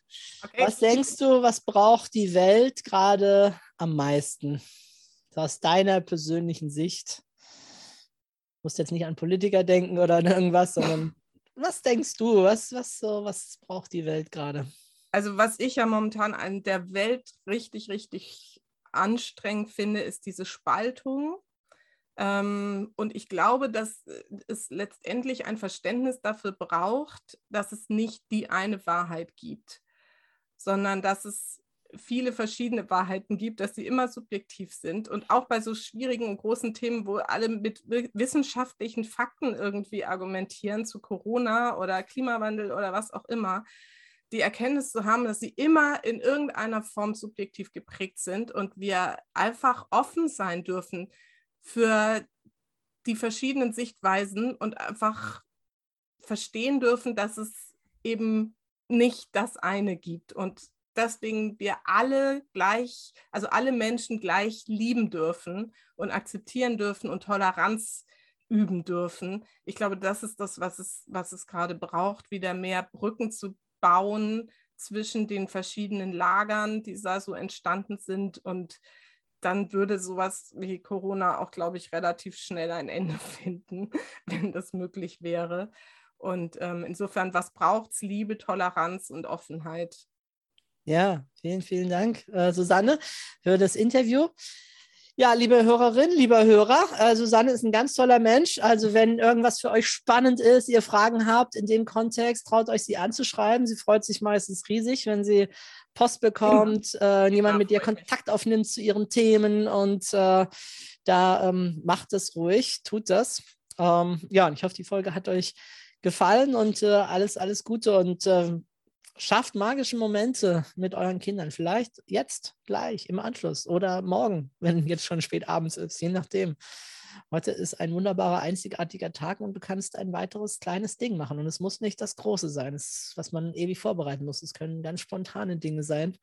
Okay. Was denkst du, was braucht die Welt gerade am meisten? Aus deiner persönlichen Sicht. Du musst jetzt nicht an Politiker denken oder an irgendwas, sondern was denkst du? Was, was, so, was braucht die Welt gerade? Also, was ich ja momentan an der Welt richtig, richtig anstrengend finde, ist diese Spaltung ähm, und ich glaube, dass es letztendlich ein Verständnis dafür braucht, dass es nicht die eine Wahrheit gibt, sondern dass es viele verschiedene Wahrheiten gibt, dass sie immer subjektiv sind und auch bei so schwierigen und großen Themen, wo alle mit wissenschaftlichen Fakten irgendwie argumentieren zu Corona oder Klimawandel oder was auch immer, die Erkenntnis zu haben, dass sie immer in irgendeiner Form subjektiv geprägt sind und wir einfach offen sein dürfen für die verschiedenen Sichtweisen und einfach verstehen dürfen, dass es eben nicht das eine gibt und deswegen wir alle gleich, also alle Menschen gleich lieben dürfen und akzeptieren dürfen und Toleranz üben dürfen. Ich glaube, das ist das, was es, was es gerade braucht, wieder mehr Brücken zu bauen zwischen den verschiedenen Lagern, die da so entstanden sind und dann würde sowas wie Corona auch, glaube ich, relativ schnell ein Ende finden, wenn das möglich wäre. Und ähm, insofern, was braucht es? Liebe, Toleranz und Offenheit. Ja, vielen, vielen Dank, äh, Susanne, für das Interview. Ja, liebe Hörerin, lieber Hörer, äh, Susanne ist ein ganz toller Mensch. Also wenn irgendwas für euch spannend ist, ihr Fragen habt in dem Kontext, traut euch sie anzuschreiben. Sie freut sich meistens riesig, wenn sie Post bekommt, äh, jemand mit ihr Kontakt aufnimmt zu ihren Themen und äh, da ähm, macht es ruhig, tut das. Ähm, ja, und ich hoffe, die Folge hat euch gefallen und äh, alles, alles Gute und ähm, schafft magische Momente mit euren Kindern. Vielleicht jetzt, gleich, im Anschluss oder morgen, wenn jetzt schon spät abends ist, je nachdem. Heute ist ein wunderbarer, einzigartiger Tag und du kannst ein weiteres kleines Ding machen. Und es muss nicht das Große sein, das, was man ewig vorbereiten muss. Es können ganz spontane Dinge sein,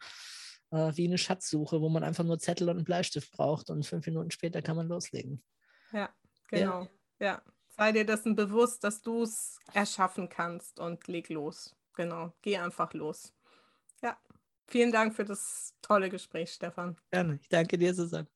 äh, wie eine Schatzsuche, wo man einfach nur Zettel und einen Bleistift braucht und fünf Minuten später kann man loslegen. Ja, genau. Ja. ja. Sei dir dessen bewusst, dass du es erschaffen kannst und leg los genau, geh einfach los. Ja, vielen Dank für das tolle Gespräch, Stefan. Gerne, ich danke dir, Susanne.